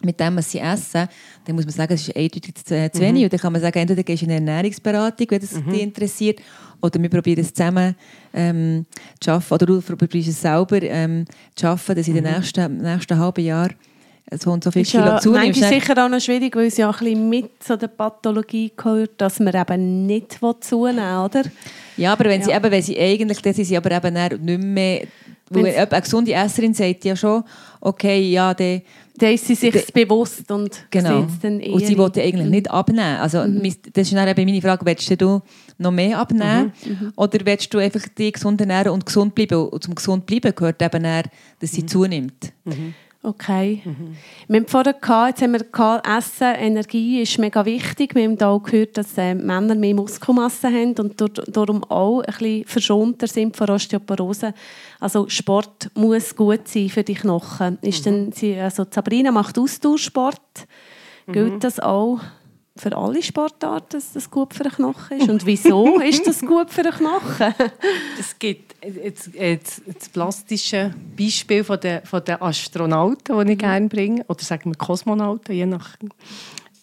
Speaker 3: mit dem, was sie essen, dann muss man sagen, es ist eindeutig zu, zu wenig. Und dann kann man sagen, entweder gehst du in eine Ernährungsberatung, wenn das dich interessiert, oder wir probieren es zusammen ähm, zu schaffen, oder du probierst es selber ähm, zu schaffen, dass in den nächsten, nächsten halben Jahr so und so viel
Speaker 1: Ist
Speaker 3: Kilo
Speaker 1: ja
Speaker 3: zunimmst.
Speaker 1: manchmal sicher auch noch schwierig, weil es ja auch ein bisschen mit zu der Pathologie gehört, dass man eben nicht zunehmen will, oder?
Speaker 3: Ja, aber wenn sie,
Speaker 1: Ja.
Speaker 3: eben, wenn sie eigentlich, dann sind sie aber eben nicht mehr, weil eine gesunde Esserin sagt ja schon, okay, ja, der
Speaker 1: Da ist sie sich
Speaker 3: De-
Speaker 1: bewusst und
Speaker 3: Genau.
Speaker 1: dann eher
Speaker 3: Und sie wollte eigentlich nicht abnehmen. Also, mis- Das ist dann eben meine Frage, willst du noch mehr abnehmen oder willst du einfach dich gesund ernähren und gesund bleiben? Und zum gesund bleiben gehört eben dann, dass sie zunimmt.
Speaker 1: Okay. Wir haben vorher gehabt, jetzt haben wir gehabt, Essen, Energie ist mega wichtig. Wir haben auch gehört, dass äh, Männer mehr Muskelmasse haben und darum auch ein bisschen verschonter sind von Osteoporose. Also Sport muss gut sein für die Knochen. Ist denn, sie, also Sabrina macht Ausdauersport. Gilt das auch für alle Sportarten, dass das gut für den Knochen ist? Und wieso ist das gut für den Knochen?
Speaker 2: Es gibt jetzt, jetzt, das plastische Beispiel von den, von den Astronauten, die ich gerne bringe, oder sagen wir Kosmonauten, je nach,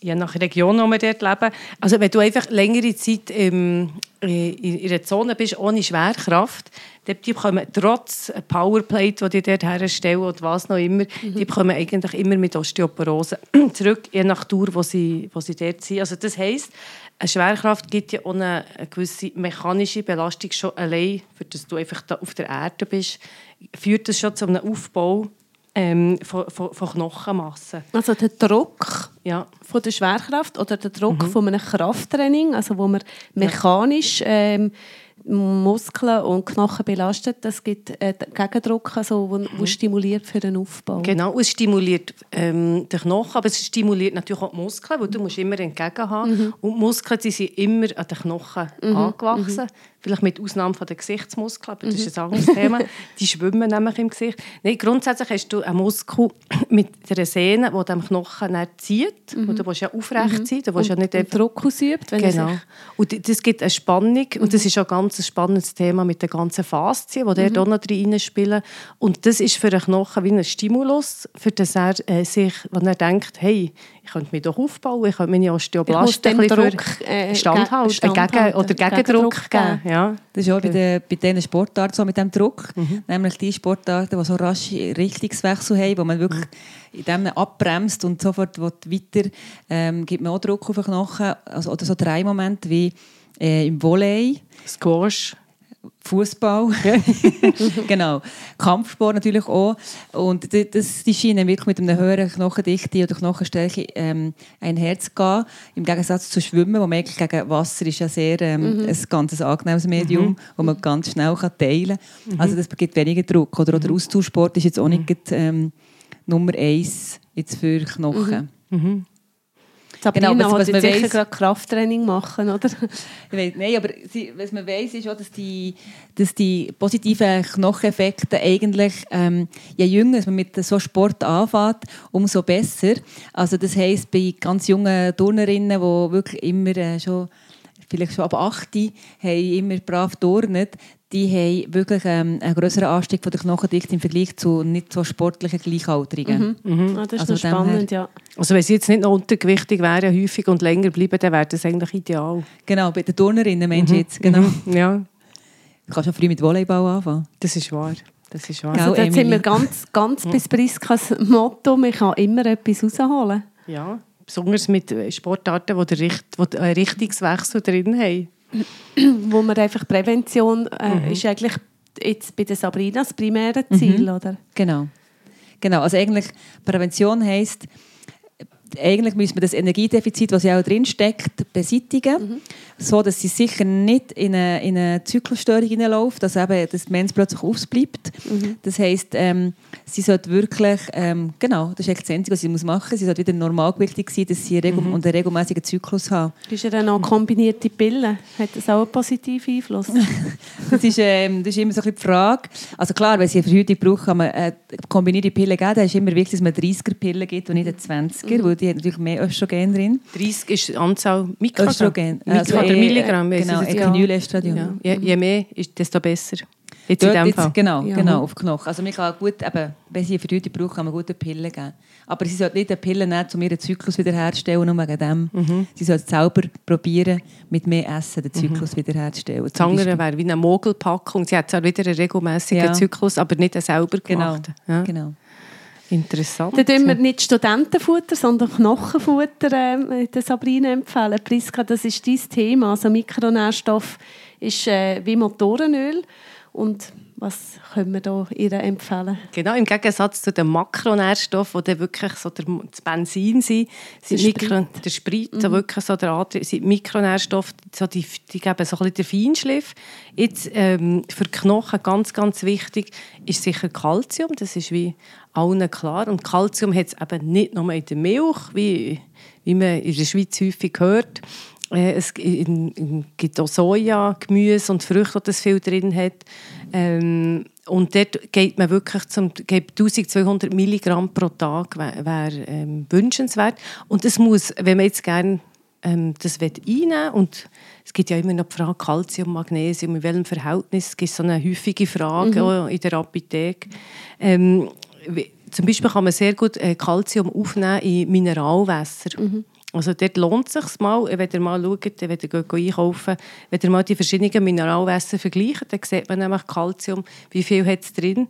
Speaker 2: je nach Region, wo wir dort leben. Also wenn du einfach längere Zeit im, in, in einer Zone bist, ohne Schwerkraft, die bekommen trotz Powerplate, die die dort herstellen oder was noch immer, die bekommen eigentlich immer mit Osteoporose zurück, je nach Tour, wo sie, wo sie dort sind. Also das heisst, eine Schwerkraft gibt ja auch eine, eine gewisse mechanische Belastung schon allein, für dass du einfach da auf der Erde bist, führt das schon zu einem Aufbau ähm, von, von, von Knochenmasse.
Speaker 1: Also der Druck
Speaker 2: Ja.
Speaker 1: von der Schwerkraft oder der Druck von einem Krafttraining, also wo man mechanisch ähm, Muskeln und Knochen belastet, das gibt äh, den Gegendruck, also, wo, wo stimuliert für den Aufbau.
Speaker 2: Genau, es stimuliert ähm, den Knochen, aber es stimuliert natürlich auch die Muskeln, weil du musst immer entgegen haben. Und die Muskeln die sind immer an den Knochen angewachsen. Vielleicht mit Ausnahme von der Gesichtsmuskeln, aber das ist ein anderes Thema, die schwimmen nämlich im Gesicht. Nein, grundsätzlich hast du einen Muskel mit einer Sehne, die dem Knochen zieht, und du willst ja aufrecht sein, du willst ja nicht
Speaker 1: und Druck ausübt, wenn
Speaker 2: Genau. Und das gibt eine Spannung. Und das ist auch ganz ein spannendes Thema mit den ganzen Faszien, die dort auch noch drin spielen. Und das ist für einen Knochen wie ein Stimulus, für das er äh, sich, wenn er denkt, hey, ich könnte mich doch aufbauen, ich könnte meine
Speaker 1: Ich muss
Speaker 2: Osteoblasten
Speaker 1: dem
Speaker 2: ein bisschen
Speaker 1: Druck, äh,
Speaker 2: standhalten, Gegen, oder Gegendruck geben. Ja.
Speaker 3: Das ist auch bei, den, bei diesen Sportarten so mit dem Druck. Nämlich die Sportarten, die so rasche Richtungswechsel haben, wo man wirklich in dem abbremst und sofort weiter ähm, gibt man auch Druck auf den Knochen. Also, oder so drei Momente wie äh, im Volley,
Speaker 2: Squash.
Speaker 3: Fußball, genau, Kampfsport natürlich auch. Und das, die scheinen wirklich mit einer höheren Knochendichte oder Knochenstärke ähm, einherzugehen. Im Gegensatz zu Schwimmen, wo man eigentlich gegen Wasser ist ja sehr ähm, ein ganz angenehmes Medium, wo man ganz schnell kann teilen kann. Also das gibt weniger Druck. Oder, oder Austauschsport ist jetzt auch nicht ähm, Nummer eins jetzt für Knochen.
Speaker 1: Sabrina
Speaker 3: Genau, was- was man
Speaker 1: sicher
Speaker 3: weiss-
Speaker 1: gerade Krafttraining machen, oder?
Speaker 3: Weiss, nein, aber sie, was man weiß, ist auch, dass die, dass die positiven Knocheneffekte eigentlich, ähm, je jünger man mit so Sport anfängt, umso besser. Also das heisst, bei ganz jungen Turnerinnen, die wirklich immer äh, schon, vielleicht schon ab 8 haben immer brav turnen, die haben wirklich ähm, einen größeren Anstieg von der Knochendichte im Vergleich zu nicht so sportlichen Gleichaltrigen.
Speaker 1: Ah, das ist
Speaker 3: Also
Speaker 1: spannend, ja.
Speaker 2: Also wenn sie jetzt nicht noch untergewichtig wären, häufig und länger bleiben, dann wäre das eigentlich ideal.
Speaker 3: Genau, bei den Turnerinnen meinst du jetzt. Genau.
Speaker 2: Ja,
Speaker 3: Du kannst schon früh mit Volleyball anfangen.
Speaker 2: das ist wahr. Das ist wahr.
Speaker 1: Also, da sind wir ganz, ganz bis Priskas Motto, man kann immer etwas rausholen.
Speaker 2: Ja, besonders mit äh, Sportarten, die, der Richt die einen Richtungswechsel drin haben.
Speaker 1: Wo man einfach Prävention äh, ist eigentlich jetzt bei der Sabrina das primäre Ziel, oder?
Speaker 3: Genau. Genau. Also eigentlich Prävention heisst, eigentlich müssen wir das Energiedefizit, was ja auch drin steckt, beseitigen, so dass sie sicher nicht in eine, in eine Zyklusstörung hineinläuft, dass eben das Mensch plötzlich aufbleibt. Das heisst, ähm, sie sollte wirklich, ähm, genau, das ist eigentlich das Einzige, was sie muss machen muss. Sie sollte wieder normalgewichtig sein, dass sie regel und einen regelmäßigen Zyklus haben.
Speaker 1: Ist ja dann auch kombinierte Pillen. Hat das auch einen positiven Einfluss?
Speaker 3: Das ist, ähm, das ist immer so ein bisschen die Frage. Also klar, wenn sie eine Verhütung braucht, kann man äh, kombinierte Pillen geben. Dann ist immer wichtig, dass man 30er-Pillen gibt und nicht eine 20er, weil die hat natürlich mehr Östrogen drin.
Speaker 2: 30 ist die Anzahl Mikrogramm.
Speaker 3: Östrogen. Also eh,
Speaker 2: Milligramm.
Speaker 3: Genau,
Speaker 2: ich jetzt.
Speaker 3: Epinylöstradiol.
Speaker 2: ja. je, je mehr, ist, desto besser. Jetzt
Speaker 3: Dort
Speaker 2: in dem
Speaker 3: jetzt,
Speaker 2: Fall.
Speaker 3: genau,
Speaker 1: Ja.
Speaker 3: genau, auf Knochen. Also man kann gut, eben, wenn sie eine Verhütung braucht, kann man gute Pillen geben. Aber sie sollte nicht eine Pille nehmen, um ihren Zyklus wiederherzustellen, nur wegen dem.
Speaker 2: Mhm.
Speaker 3: Sie sollte selber probieren, mit mehr Essen den Zyklus wiederherzustellen.
Speaker 2: Das andere wäre wie eine Mogelpackung. Sie hat zwar wieder einen regelmäßigen
Speaker 3: Ja.
Speaker 2: Zyklus, aber nicht einen selber
Speaker 3: Genau,
Speaker 2: gemachten. Ja.
Speaker 3: genau.
Speaker 2: Interessant.
Speaker 1: Dann empfehlen wir nicht Studentenfutter, sondern Knochenfutter ähm, der Sabrina empfehlen. Priska, das ist dein Thema. Also Mikronährstoff ist äh, wie Motorenöl. Und was können wir da ihr empfehlen?
Speaker 2: Genau, im Gegensatz zu den Makronährstoffen, die wirklich so der, das Benzin sind, sind
Speaker 1: Der
Speaker 2: Mikro, der Sprit, so wirklich so der Antrieb, sind Mikronährstoffe, so die, die geben so ein bisschen den Feinschliff. Jetzt, ähm, für die Knochen ganz, ganz wichtig ist sicher Kalzium, das ist wie allen klar. Und Kalzium hat es eben nicht nur in der Milch, wie, wie man in der Schweiz häufig hört, Es in- in- gibt auch Soja, Gemüse und Früchte, die das viel drin hat. Ähm, und dort geht man wirklich zum geht 1200 Milligramm pro Tag wäre wär, ähm, wünschenswert. Und es muss, wenn man jetzt gerne ähm, das will einnehmen und es gibt ja immer noch die Frage Calcium, Magnesium, in welchem Verhältnis, es gibt so eine häufige Frage auch in der Apotheke. Ähm, zum Beispiel kann man sehr gut äh, Calcium aufnehmen in Mineralwasser. Also dort lohnt es sich mal, wenn ihr mal schaut, wenn ihr einkaufen, wenn ihr mal die verschiedenen Mineralwässer vergleicht, dann sieht man nämlich Calcium, wie viel hat es drin.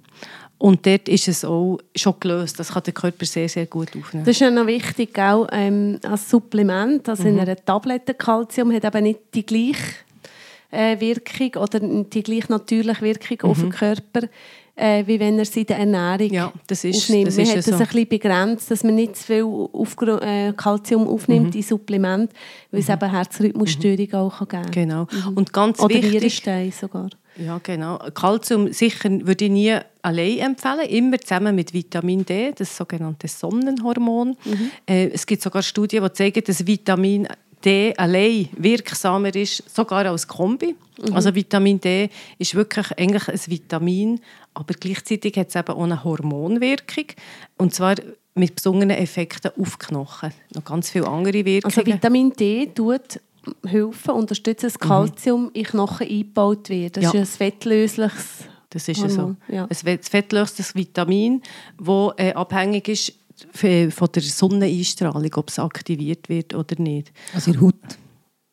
Speaker 2: Und dort ist es auch schon gelöst. Das kann der Körper sehr, sehr gut aufnehmen.
Speaker 1: Das ist ja noch wichtig, auch ähm, als Supplement. Also in einer Tablette Calcium hat eben nicht die gleiche äh, Wirkung oder die gleich natürliche Wirkung auf den Körper, äh, wie wenn er sie in der Ernährung
Speaker 2: Ja, das ist-
Speaker 1: aufnimmt.
Speaker 2: das
Speaker 1: man
Speaker 2: ist
Speaker 1: hat
Speaker 2: ja
Speaker 1: das
Speaker 2: so.
Speaker 1: ein bisschen begrenzt, dass man nicht zu viel Aufgro äh, Calcium aufnimmt in Supplement, weil es eben Herzrhythmusstörungen auch kann geben kann.
Speaker 2: Genau. Und ganz
Speaker 1: Oder
Speaker 2: wichtig,
Speaker 1: Nierenstein sogar.
Speaker 2: Ja, genau. Calcium sicher würde ich nie allein empfehlen, immer zusammen mit Vitamin D, das sogenannte Sonnenhormon. Äh, es gibt sogar Studien, die zeigen, dass Vitamin D allein wirksamer ist, sogar als Kombi. Also Vitamin D ist wirklich eigentlich ein Vitamin, aber gleichzeitig hat es eben auch eine Hormonwirkung. Und zwar mit besonderen Effekten auf Knochen. Noch ganz viele andere Wirkungen.
Speaker 1: Also Vitamin D tut helfen, unterstützt, dass Kalzium in Knochen eingebaut wird. Das
Speaker 2: Ja.
Speaker 1: ist ein fettlösliches
Speaker 2: Das ist ja so.
Speaker 1: Hormon, ja.
Speaker 2: Ein fett- fettlösliches Vitamin, das äh, abhängig ist von der Sonneneinstrahlung, ob es aktiviert wird oder nicht.
Speaker 3: Also in der Haut.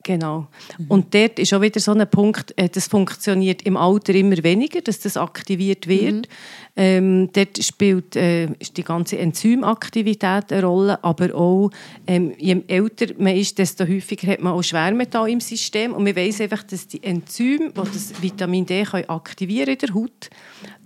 Speaker 2: Genau. Und dort ist auch wieder so ein Punkt, äh, das funktioniert im Alter immer weniger, dass das aktiviert wird. Ähm, dort spielt äh, die ganze Enzymaktivität eine Rolle, aber auch, ähm, je älter man ist, desto häufiger hat man auch Schwermetall im System. Und man weiß einfach, dass die Enzyme, die das Vitamin D können aktivieren in der Haut,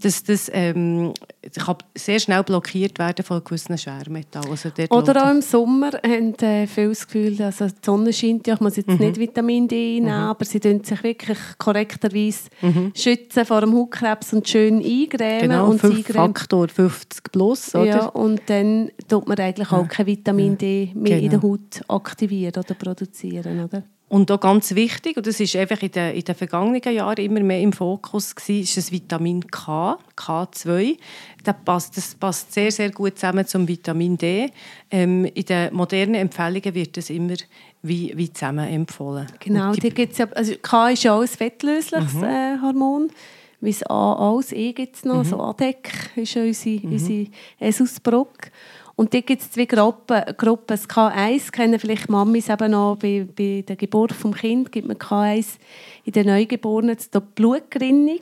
Speaker 2: dass das ähm, kann sehr schnell blockiert werden von gewissen Schwermetallen. Also
Speaker 1: Oder auch im Sommer haben äh, viele das Gefühl, also die Sonne scheint ja, ich muss jetzt
Speaker 2: Mhm.
Speaker 1: nicht Vitamin D nehmen, aber sie tun sich wirklich korrekterweise schützen vor dem Hautkrebs und schön eingrämen.
Speaker 2: Genau,
Speaker 1: und
Speaker 2: fünf. Faktor 50 plus, oder?
Speaker 1: Ja, und dann tut man eigentlich auch kein Vitamin D mehr in der
Speaker 2: Genau.
Speaker 1: Haut aktivieren oder produzieren, oder?
Speaker 2: Und auch ganz wichtig, und das ist einfach in den, in den vergangenen Jahren immer mehr im Fokus gewesen, ist das Vitamin K, K2. Das passt, das passt sehr, sehr gut zusammen zum Vitamin D. Ähm, in den modernen Empfehlungen wird das immer wie, wie zusammen empfohlen.
Speaker 1: Genau,
Speaker 2: Und
Speaker 1: die gibt's ja, also K ist ja auch ein fettlösliches äh, Hormon, wie das A das E gibt es noch, so ADEC ist ja unsere, unsere Esusbrock. Und dort gibt es zwei Gruppen, Gruppen. Das K1 kennen vielleicht Mamis eben noch, bei, bei der Geburt des Kindes gibt man K1 in den Neugeborenen, das Blutgerinnung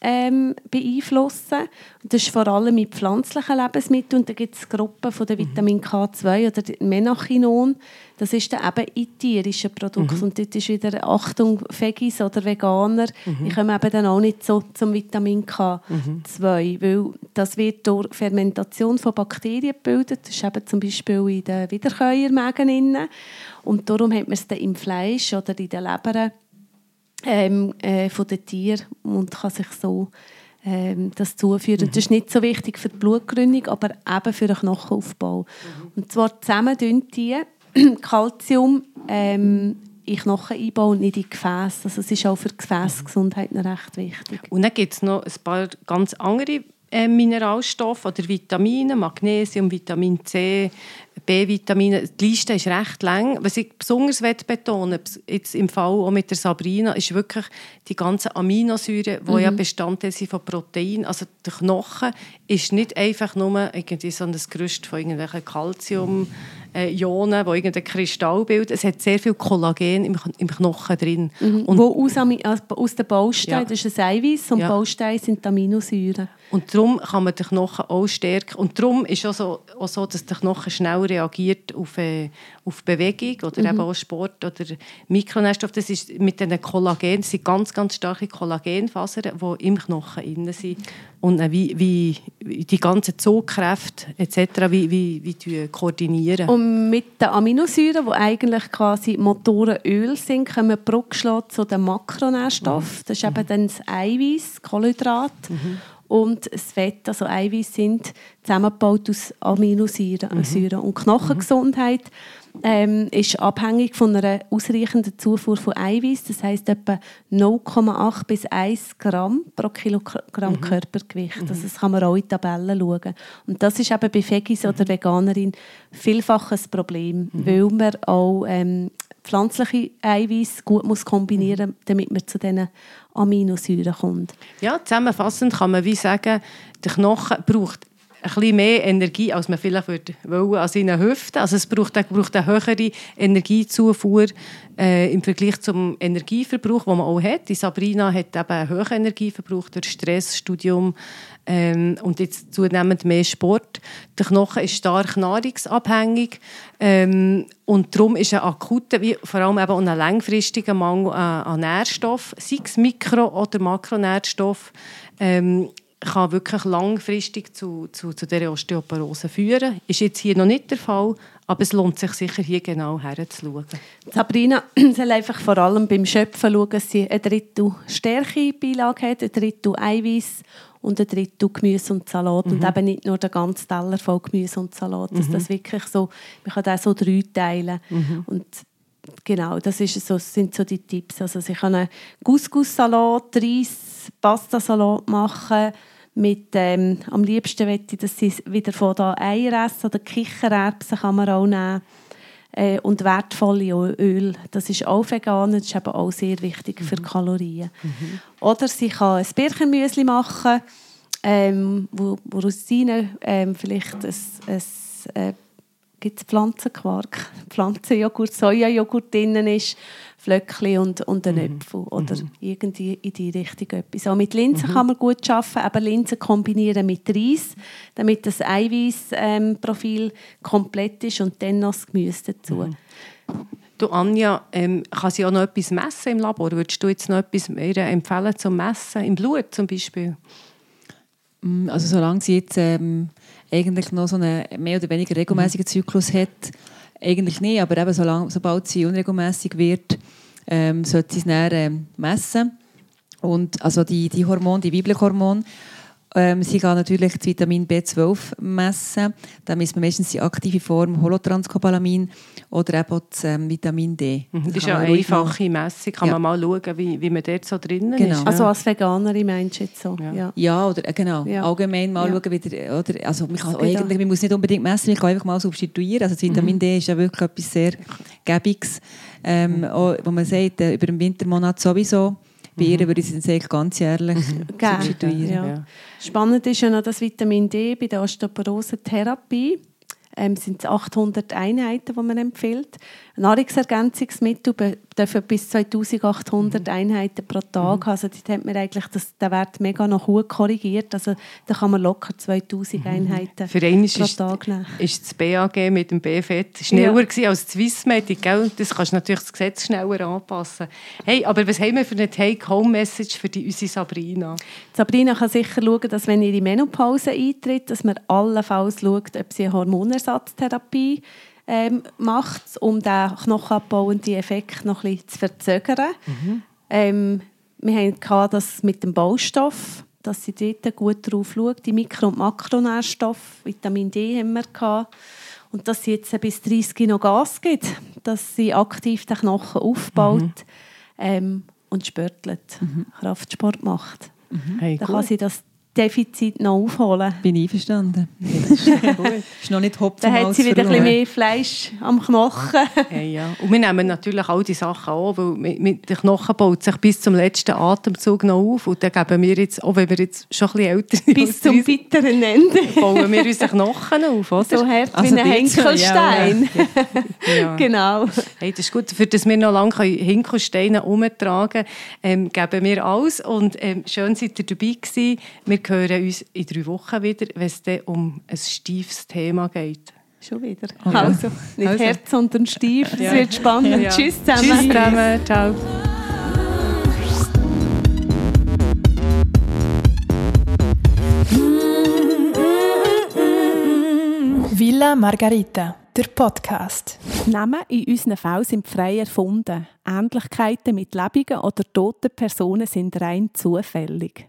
Speaker 1: ähm, beeinflussen. Und das ist vor allem mit pflanzlichen Lebensmitteln. Und da gibt es Gruppen von der Vitamin K2 oder der Menachinon. Das ist dann eben in tierischen Produkten. Und dort ist wieder Achtung, Veggies oder Veganer, die kommen eben dann auch nicht so zum Vitamin K2, weil das wird durch Fermentation von Bakterien gebildet. Das ist eben zum Beispiel in den Wiederkäuermägen. Und darum hat man es dann im Fleisch oder in den Lebern ähm, äh, von den Tieren und kann sich so ähm, das zuführen. Das ist nicht so wichtig für die Blutgründung, aber eben für den Knochenaufbau. Und zwar zusammen die Calcium ähm, in Knochen einbauen und nicht in Gefäße. Also es ist auch für die Gefäßgesundheit noch recht wichtig.
Speaker 2: Und dann gibt es noch ein paar ganz andere Mineralstoffe oder Vitamine, Magnesium, Vitamin C, B-Vitamine. Die Liste ist recht lang. Was ich besonders betonen jetzt im Fall auch mit der Sabrina, ist wirklich die ganzen Aminosäuren, die ja Bestandteil sind von Protein. Also der Knochen ist nicht einfach nur irgendwie so ein Gerüst von irgendwelchen Calcium, äh, Ionen, die irgendein Kristall bilden. Es hat sehr viel Kollagen im, im Knochen drin.
Speaker 1: Und wo aus, Ami- aus den Bausteinen,
Speaker 2: Ja.
Speaker 1: das ist ein Eiweiß und
Speaker 2: Ja.
Speaker 1: Bausteine sind Aminosäuren.
Speaker 2: Und darum kann man den Knochen auch stärken. Und darum ist auch so, auch so dass der Knochen schnell reagiert auf, äh, auf Bewegung oder eben auch Sport oder Mikronährstoffe. Das ist mit den Kollagen, das sind ganz, ganz starke Kollagenfasern, die im Knochen innen sind. Und äh, wie, wie, die ganzen Zugkräfte etc. wie, wie, wie die koordinieren.
Speaker 1: Und mit den Aminosäuren, die eigentlich quasi Motorenöl sind, können wir Brücke schlagen zu den Makronährstoffen. Das ist eben dann das Eiweiß, Kohlenhydrat. Und das Fett, also Eiweiß, sind zusammengebaut aus Aminosäuren. Säuren. Und Knochengesundheit ähm, ist abhängig von einer ausreichenden Zufuhr von Eiweiß. Das heisst etwa 0,8 bis 1 Gramm pro Kilogramm Körpergewicht. Also das kann man auch in Tabellen schauen. Und das ist eben bei Veggies oder Veganerin vielfach ein Problem, weil man auch ähm, pflanzliche Eiweiß gut muss kombinieren muss, damit man zu diesen Aminosäuren kommt.
Speaker 2: Ja, zusammenfassend kann man wie sagen, der Knochen braucht ein bisschen mehr Energie, als man vielleicht würde wollen an seinen Hüften. Also es braucht, braucht eine höhere Energiezufuhr äh, im Vergleich zum Energieverbrauch, den man auch hat. Die Sabrina hat eben einen hohen Energieverbrauch durch Stress, Studium ähm, und jetzt zunehmend mehr Sport. Der Knochen ist stark nahrungsabhängig ähm, und darum ist ein akuter, vor allem eben ein langfristiger Mangel an, an Nährstoffen, sei es Mikro- oder Makronährstoffe, ähm, kann wirklich langfristig zu, zu, zu dieser Osteoporose führen. Ist jetzt hier noch nicht der Fall, aber es lohnt sich sicher, hier genau herzuschauen.
Speaker 1: Sabrina soll einfach vor allem beim Schöpfen schauen, dass sie ein Drittel Stärke-Beilage hat, ein Drittel Eiweiß und ein Drittel Gemüse und Salat. Und eben nicht nur der ganze Teller voll Gemüse und Salat. Dass das wirklich so, man kann das so drei teilen. Und genau, das ist so, sind so die Tipps. Also sie können Couscous-Salat, Reis, Pastasalat machen. Mit, ähm, am liebsten möchte ich, dass sie wieder von da Eier essen oder Kichererbsen kann man auch nehmen. Äh, und wertvolle Öl, das ist auch vegan, das ist aber auch sehr wichtig für Kalorien. Oder sie kann ein Birchenmüsli machen, ähm, wo, wo Rosinen, ähm, vielleicht ein, ein äh, gibt es Pflanzenquark, Pflanzenjoghurt, Sojajoghurt drin ist, Flöckchen und, und ein Äpfel oder irgendwie in die Richtung etwas. Auch mit Linsen kann man gut arbeiten, aber Linsen kombinieren mit Reis, damit das Eiweißprofil komplett ist und dann noch das Gemüse dazu.
Speaker 2: Du, Anja, ähm, kann sie auch noch etwas messen im Labor? Würdest du jetzt noch etwas mehr empfehlen zum Messen? Im Blut zum Beispiel?
Speaker 3: Mm, Also solange sie jetzt ähm, eigentlich noch so einen mehr oder weniger regelmäßigen Zyklus hat, eigentlich nicht, aber eben solange, sobald sie unregelmäßig wird, ähm, sollte sie es dann ähm, messen. Und also die, die Hormone, die weiblichen Hormone, ähm, sie kann natürlich das Vitamin B12 messen. Da misst man meistens die aktive Form Holotranscobalamin oder eben das ähm, Vitamin D.
Speaker 2: Das ist
Speaker 3: Kann
Speaker 2: ja eine einfache Messung. Kann
Speaker 3: Ja.
Speaker 2: man mal schauen, wie, wie man dort so drinnen
Speaker 3: Genau.
Speaker 2: ist.
Speaker 1: Also als Veganerin meinst du jetzt so?
Speaker 2: Ja.
Speaker 1: Ja.
Speaker 3: Ja, oder äh, genau.
Speaker 1: Ja.
Speaker 3: Allgemein mal
Speaker 1: Ja.
Speaker 3: schauen, wie der, oder, also man, kann auch eigentlich, man muss nicht unbedingt messen, man kann einfach mal substituieren. Also das Vitamin
Speaker 1: Mhm.
Speaker 3: D ist ja wirklich etwas sehr Gäbiges, ähm, auch, wo man sagt, äh, über den Wintermonat sowieso. Bei ihr würde ich es eigentlich ganz jährlich
Speaker 1: Gerne,
Speaker 3: substituieren.
Speaker 1: ja.
Speaker 2: Ja.
Speaker 1: Spannend ist ja noch das Vitamin D bei der Osteoporose-Therapie. Ähm, sind es 800 Einheiten, die man empfiehlt. Nahrungsergänzungsmittel dürfen bis 2800
Speaker 2: Mhm.
Speaker 1: Einheiten pro Tag haben. Also dort hat man eigentlich das, den Wert mega noch gut korrigiert. Also da kann man locker 2000 Einheiten
Speaker 2: Mhm. Für einen
Speaker 1: pro Tag nehmen.
Speaker 2: ist das BAG mit dem BFET schneller
Speaker 1: Ja.
Speaker 2: als das Swissmedic. Gell? Das kannst du natürlich das Gesetz schneller anpassen. Hey, aber was haben wir für eine Take-Home-Message für die, unsere Sabrina?
Speaker 1: Sabrina kann sicher schauen, dass wenn ihre Menopause eintritt, dass man allenfalls schaut, ob sie eine Hormonersatztherapie ähm, macht, um den knochenabbauenden Effekt noch ein bisschen zu verzögern. Ähm, wir hatten das mit dem Baustoff, dass sie dort gut drauf schaut. Die Mikro- und Makronährstoffe, Vitamin D haben wir gehabt. Und dass sie jetzt bis 30 noch Gas gibt, dass sie aktiv den Knochen aufbaut ähm, und sportelt, Kraftsport macht.
Speaker 2: Hey,
Speaker 1: Dann
Speaker 2: gut.
Speaker 1: kann sie das Defizit noch aufholen.
Speaker 3: Bin ich einverstanden.
Speaker 2: gut.
Speaker 3: ist noch nicht Hopfen
Speaker 1: Dann hat sie wieder ein bisschen mehr Fleisch am Knochen.
Speaker 2: Hey, ja. Und wir nehmen natürlich all die Sachen an, weil mit, mit der Knochen baut sich bis zum letzten Atemzug noch auf. Und dann geben wir jetzt, auch wenn wir jetzt schon ein bisschen älter sind,
Speaker 1: Bis zum
Speaker 2: 30,
Speaker 1: bitteren Ende.
Speaker 2: bauen wir unsere Knochen auf, oder?
Speaker 1: So hart
Speaker 3: Also
Speaker 1: wie ein Henkelstein.
Speaker 2: Ja.
Speaker 1: genau.
Speaker 2: Hey, das ist gut, für das wir noch lange Hinkelsteine umtragen können, ähm, geben wir alles. Und ähm, schön seid ihr dabei gewesen. Wir hören uns in drei Wochen wieder, wenn es dann um ein steifes Thema geht.
Speaker 1: Schon wieder.
Speaker 3: Oh ja.
Speaker 1: Also, nicht
Speaker 3: Also.
Speaker 1: Herz, sondern Stief. Es
Speaker 2: Ja.
Speaker 1: wird spannend.
Speaker 2: Ja.
Speaker 1: Tschüss zusammen.
Speaker 2: Tschüss zusammen. Ciao.
Speaker 4: Villa Margarita, der Podcast.
Speaker 1: Namen in unseren Fällen sind frei erfunden. Ähnlichkeiten mit lebenden oder toten Personen sind rein zufällig.